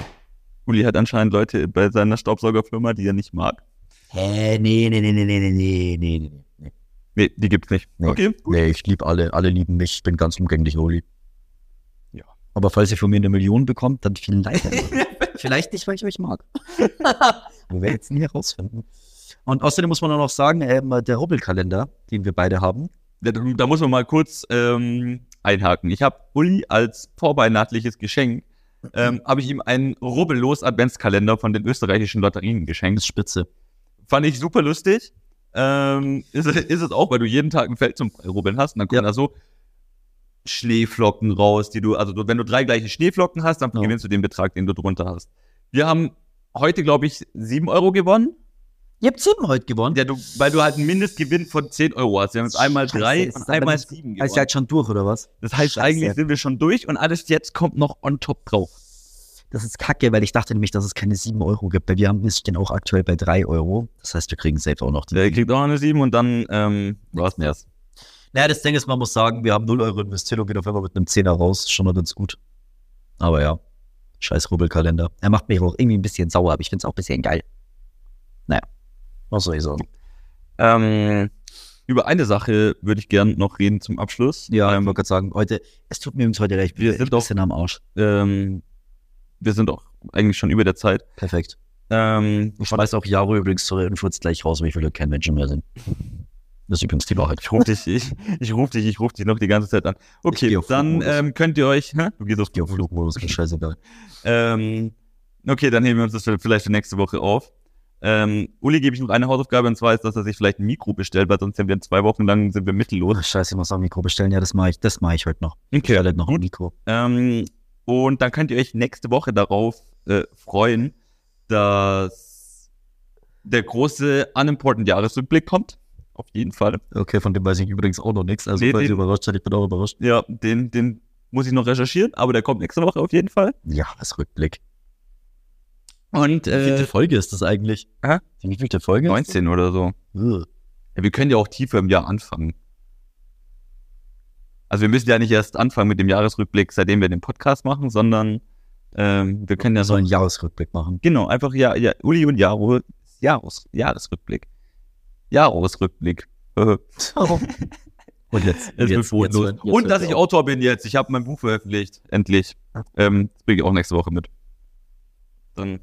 Uli hat anscheinend Leute bei seiner Staubsaugerfirma, die er nicht mag. Hä, nee, nee, nee, nee, nee, nee, nee, nee, nee. Nee, die gibt's nicht. Nee. Okay, gut. Nee, ich liebe alle. Alle lieben mich. Ich bin ganz umgänglich, Oli. Ja. Aber falls ihr von mir eine Million bekommt, dann vielleicht. (laughs) vielleicht nicht, weil ich euch mag. (laughs) Wir werden jetzt nie herausfinden. Und außerdem muss man auch noch sagen, ähm, der Rubbelkalender, den wir beide haben. Da, da muss man mal kurz ähm, einhaken. Ich habe Uli als vorweihnachtliches Geschenk, ähm, habe ich ihm einen rubbellos Adventskalender von den österreichischen Lotterien geschenkt. ist spitze. Fand ich super lustig. Ähm, ist, es- ist es auch, weil du jeden Tag ein Feld zum Rubbeln hast und dann kommen Ja. da so Schneeflocken raus, die du, also du, wenn du drei gleiche Schneeflocken hast, dann Ja. gewinnst du den Betrag, den du drunter hast. Wir haben heute, glaube ich, sieben Euro gewonnen. Ihr habt sieben heute gewonnen. Ja, du, weil du halt einen Mindestgewinn von 10 Euro hast. Wir haben jetzt einmal Scheiße, drei und einmal sieben ihr gewonnen. halt schon durch, oder was? Das heißt, Scheiße. eigentlich sind wir schon durch und alles jetzt kommt noch on top drauf. Das ist kacke, weil ich dachte nämlich, dass es keine sieben Euro gibt. Weil wir haben, stehen auch aktuell bei drei Euro. Das heißt, wir kriegen safe auch noch die. Der kriegt auch eine sieben und dann, ähm, war's mehr. das. Naja, das Ding ist, man muss sagen, wir haben 0 Euro investiert und gehen auf einmal mit einem Zehner raus. Schon mal ganz gut. Aber ja, scheiß Rubbelkalender. Er macht mich auch irgendwie ein bisschen sauer, aber ich finde es auch ein bisschen geil. Naja, was soll ich sagen? Ähm, über eine Sache würde ich gern noch reden zum Abschluss. Ja, ich ähm, wollte gerade sagen, heute, es tut mir übrigens heute leid, ich bin Wir sind ein bisschen am Arsch. ähm, wir sind auch eigentlich schon über der Zeit. Perfekt. Ähm, Ich schmeiß auch Jaro übrigens zur Info jetzt gleich raus, weil ich will kein Menschen mehr sind. Das ist übrigens die Wahrheit. ich rufe dich, ich, ich rufe dich, ich rufe dich noch die ganze Zeit an. Ich Okay, geh dann ähm, könnt ihr euch, hä? du gehst auf Ich gehe auf Flugmodus, scheißegal. Ähm, okay, dann heben wir uns das vielleicht für nächste Woche auf. Ähm, Uli gebe ich noch eine Hausaufgabe und zwar ist, dass er sich vielleicht ein Mikro bestellt, weil sonst sind wir in zwei Wochen lang sind wir mittellos. Oh, scheiße, ich muss auch ein Mikro bestellen. Ja, das mache ich, das mache ich heute noch. Ich Okay, bestelle noch ein. Mikro. Ähm, und dann könnt ihr euch nächste Woche darauf äh, freuen, dass der große Unimportant Jahresrückblick kommt. Auf jeden Fall. Okay, von dem weiß ich übrigens auch noch nichts. Also, Nee, falls ihr den- überrascht seid, ich bin auch überrascht. Ja, den, den muss ich noch recherchieren, aber der kommt nächste Woche auf jeden Fall. Ja, Und Wie viele äh, Folge ist das eigentlich? Hä? Wie viele Folge? 19 oder so. Ja, wir können ja auch tiefer im Jahr anfangen. Also wir müssen ja nicht erst anfangen mit dem Jahresrückblick, seitdem wir den Podcast machen, sondern ähm, wir können ja Wir so sollen einen Jahresrückblick machen. genau einfach ja, ja Uli und Jaro Jahres, Jahresrückblick, Jahresrückblick. (laughs) Und jetzt, Es wird bodenlos. und dass ich Autor bin jetzt. Ich habe mein Buch veröffentlicht, endlich. Ähm, das bringe ich auch nächste Woche mit. Dann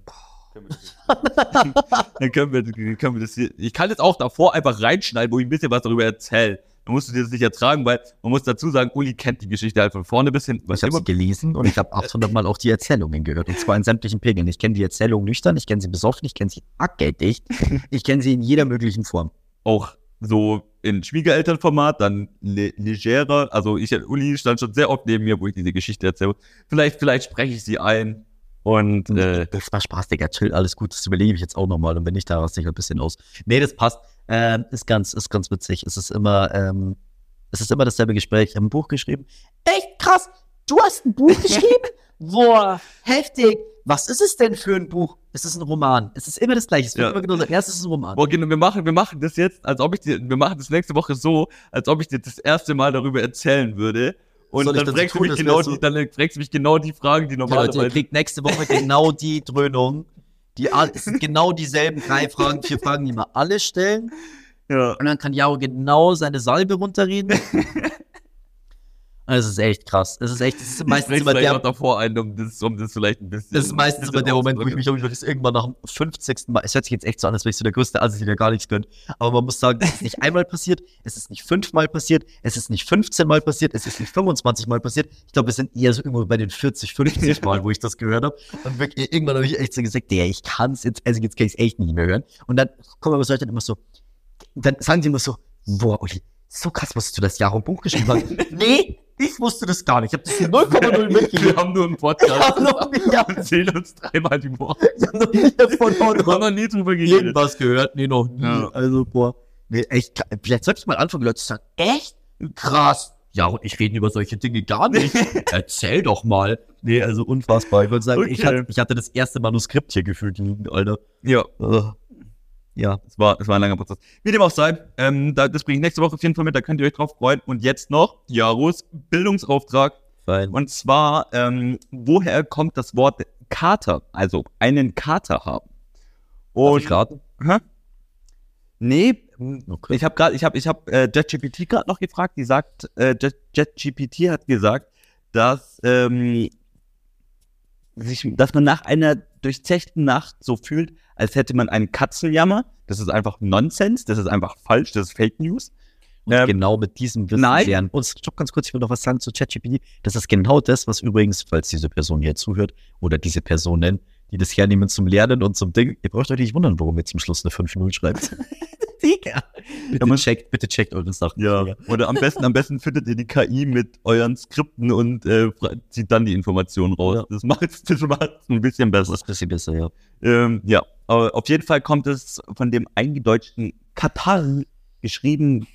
können wir das, (laughs) dann können wir, können wir das hier. Ich kann jetzt auch davor einfach reinschneiden, wo ich ein bisschen was darüber erzähle. Dann musst du dir das nicht ertragen, weil man muss dazu sagen, Uli kennt die Geschichte halt von vorne bis hinten. Ich habe sie gelesen und ich habe 800 Mal auch die Erzählungen gehört. Und zwar in sämtlichen Pegeln. Ich kenne die Erzählung nüchtern, ich kenne sie besoffen, ich kenne sie hackgeldig. Ich kenne sie in jeder möglichen Form. auch so in Schwiegerelternformat, dann le legerer. Also ich, Uli stand schon sehr oft neben mir, wo ich diese Geschichte erzähle. Vielleicht, vielleicht spreche ich sie ein. Und äh, das war Spaß, Digga. Chill, alles gut. Das überlege ich jetzt auch nochmal. Und wenn nicht, da raste ich ein bisschen aus. Nee, das passt. Ähm, ist ganz, ist ganz witzig. Es ist immer, ähm, es ist immer dasselbe Gespräch. Ich habe ein Buch geschrieben. Echt krass. Du hast ein Buch (laughs) geschrieben? Boah, heftig. Was ist es denn für ein Buch? Es ist ein Roman. Es ist immer das Gleiche. Es wird Ja. immer genau. Erst ist es ein Roman. Boah, genau, wir machen, wir machen das jetzt, als ob ich dir, wir machen das nächste Woche so, als ob ich dir das erste Mal darüber erzählen würde. Und dann fragst, du tun, genau die, dann fragst du mich genau die Fragen, die Ja, Leute, ihr normalerweise. kriegt nächste Woche genau die Dröhnung. Die, es sind genau dieselben drei Fragen, vier Fragen, die wir alle stellen. ja. Und dann kann Jaro genau seine Salbe runterreden. (laughs) Es ist echt krass. Es ist echt, es ist meistens immer der, davor ein, um das, um das vielleicht ein bisschen. das ist meistens immer der Moment, wo ich mich um, ich das irgendwann nach dem 50. Mal, es hört sich jetzt echt so an, als wäre ich so der größte Assi, der gar nichts gönnt. Aber man muss sagen, es ist nicht einmal passiert, es ist nicht fünfmal passiert, es ist nicht 15 Mal passiert, es ist nicht 25 Mal passiert. Ich glaube, es sind eher so irgendwo bei den 40, 50 Mal, wo ich das gehört habe. Und wirklich, irgendwann habe ich echt so gesagt, der, ich kann es jetzt, also jetzt kann ich es echt nicht mehr hören. Und dann kommen aber solche dann immer so, dann sagen die immer so, boah, Uli, so krass, wusstest du das Jahr im Buch geschrieben hast. (laughs) nee, ich wusste das gar nicht. Ich habe das 0,0 (laughs) Wir mitgegeben. haben nur einen Ich Podcast. hab noch nie- ja. und sehen uns dreimal die Woche. Ich habe noch nie davon Wir haben noch nie drüber geredet. irgendwas gehört. Nee, noch nie. Ja. Also, boah. Nee, echt. Vielleicht sollte ich mal anfangen, Leute zu sagen, echt? Krass. Ja, und ich rede über solche Dinge gar nicht. (laughs) Erzähl doch mal. Nee, also unfassbar. Ich würde sagen, ich, Okay. hatte, ich hatte das erste Manuskript hier gefühlt liegen, Alter. Ja, Ugh. Ja. es war, es war ein langer Prozess. Wie dem auch sei, ähm, da, das bringe ich nächste Woche auf jeden Fall mit, da könnt ihr euch drauf freuen. Und jetzt noch Jaros Bildungsauftrag. Fein. Und zwar, ähm, woher kommt das Wort Kater? Also einen Kater haben. Darf Und ich raten? Hä? Nee, Okay. ich habe gerade, ich habe, ich habe äh, JetGPT gerade noch gefragt. Die sagt, äh, Jet- JetGPT hat gesagt, dass ähm, sich, dass man nach einer durchzechten Nacht so fühlt, als hätte man einen Katzenjammer. Das ist einfach Nonsens, das ist einfach falsch, das ist Fake News. Und Ähm, genau mit diesem Wissen nein. lernen. Und stopp ganz kurz, ich will noch was sagen zu ChatGPT. Das ist genau das, was übrigens, falls diese Person hier zuhört oder diese Personen, die das hernehmen zum Lernen und zum Ding, ihr braucht euch nicht wundern, warum ihr zum Schluss eine 5-0 schreibt. (laughs) Digga. Bitte, man- checkt, bitte checkt eure Sachen. Ja, Digga. oder am besten, am besten findet ihr die KI mit euren Skripten und äh, zieht dann die Informationen raus. Ja. Das macht (laughs) es das macht's ein bisschen Das besser. ist ein bisschen besser, ja. Ähm, ja, aber auf jeden Fall kommt es von dem eingedeutschten Katar geschrieben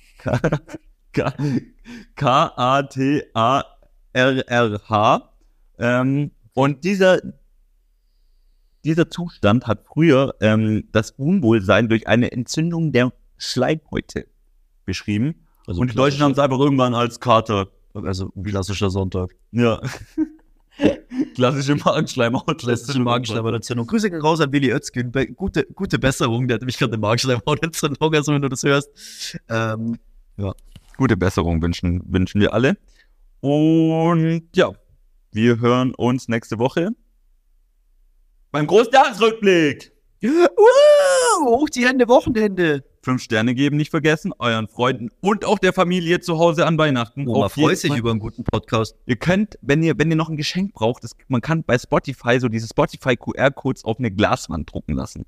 K-A-T-A-R-R-H. Ähm, und dieser, dieser Zustand hat früher ähm, das Unwohlsein durch eine Entzündung der Schleimhäute beschrieben. Also und die Deutschen haben es einfach irgendwann als Kater. Also ein klassischer Sonntag. Ja. (laughs) Klassische Magenschleimhaut. Klassische Magenschleimhautentzündung. Grüße gehen raus an Willi Özgün. Be- Gute, gute Besserung. Der hat nämlich gerade eine Magenschleimhautentzündung, also wenn du das hörst. Ähm, Gute Besserung wünschen, wünschen wir alle. Und ja, wir hören uns nächste Woche beim großen Jahresrückblick. uh, hoch die Hände, Wochenende. Fünf Sterne geben nicht vergessen, euren Freunden und auch der Familie zu Hause an Weihnachten. Oh, man freut sich über einen guten Podcast. Ihr könnt, wenn ihr, wenn ihr noch ein Geschenk braucht, das, man kann bei Spotify so diese Spotify QR-Codes auf eine Glaswand drucken lassen.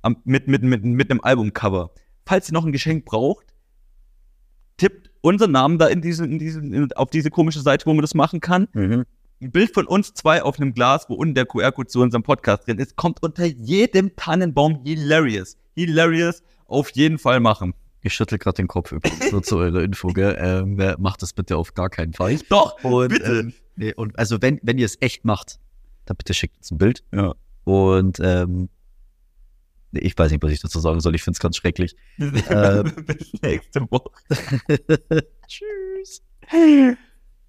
Am, mit, mit, mit, mit einem Albumcover. Falls ihr noch ein Geschenk braucht, tippt unseren Namen da in diese, in diese, in, auf diese komische Seite, wo man das machen kann. Mhm. Ein Bild von uns zwei auf einem Glas, wo unten der QR-Code zu unserem Podcast drin ist, kommt unter jedem Tannenbaum hilarious. Hilarious auf jeden Fall machen. Ich schüttel gerade den Kopf übrigens, nur zu eurer (laughs) Info, gell? Ähm, äh, macht das bitte auf gar keinen Fall. (laughs) Doch, Und, bitte. Ähm, nee, und also wenn, wenn ihr es echt macht, dann bitte schickt uns ein Bild. Ja. Und ähm, nee, ich weiß nicht, was ich dazu sagen soll. Ich finde es ganz schrecklich. (laughs) Ähm. Bis nächste Woche. Tschüss.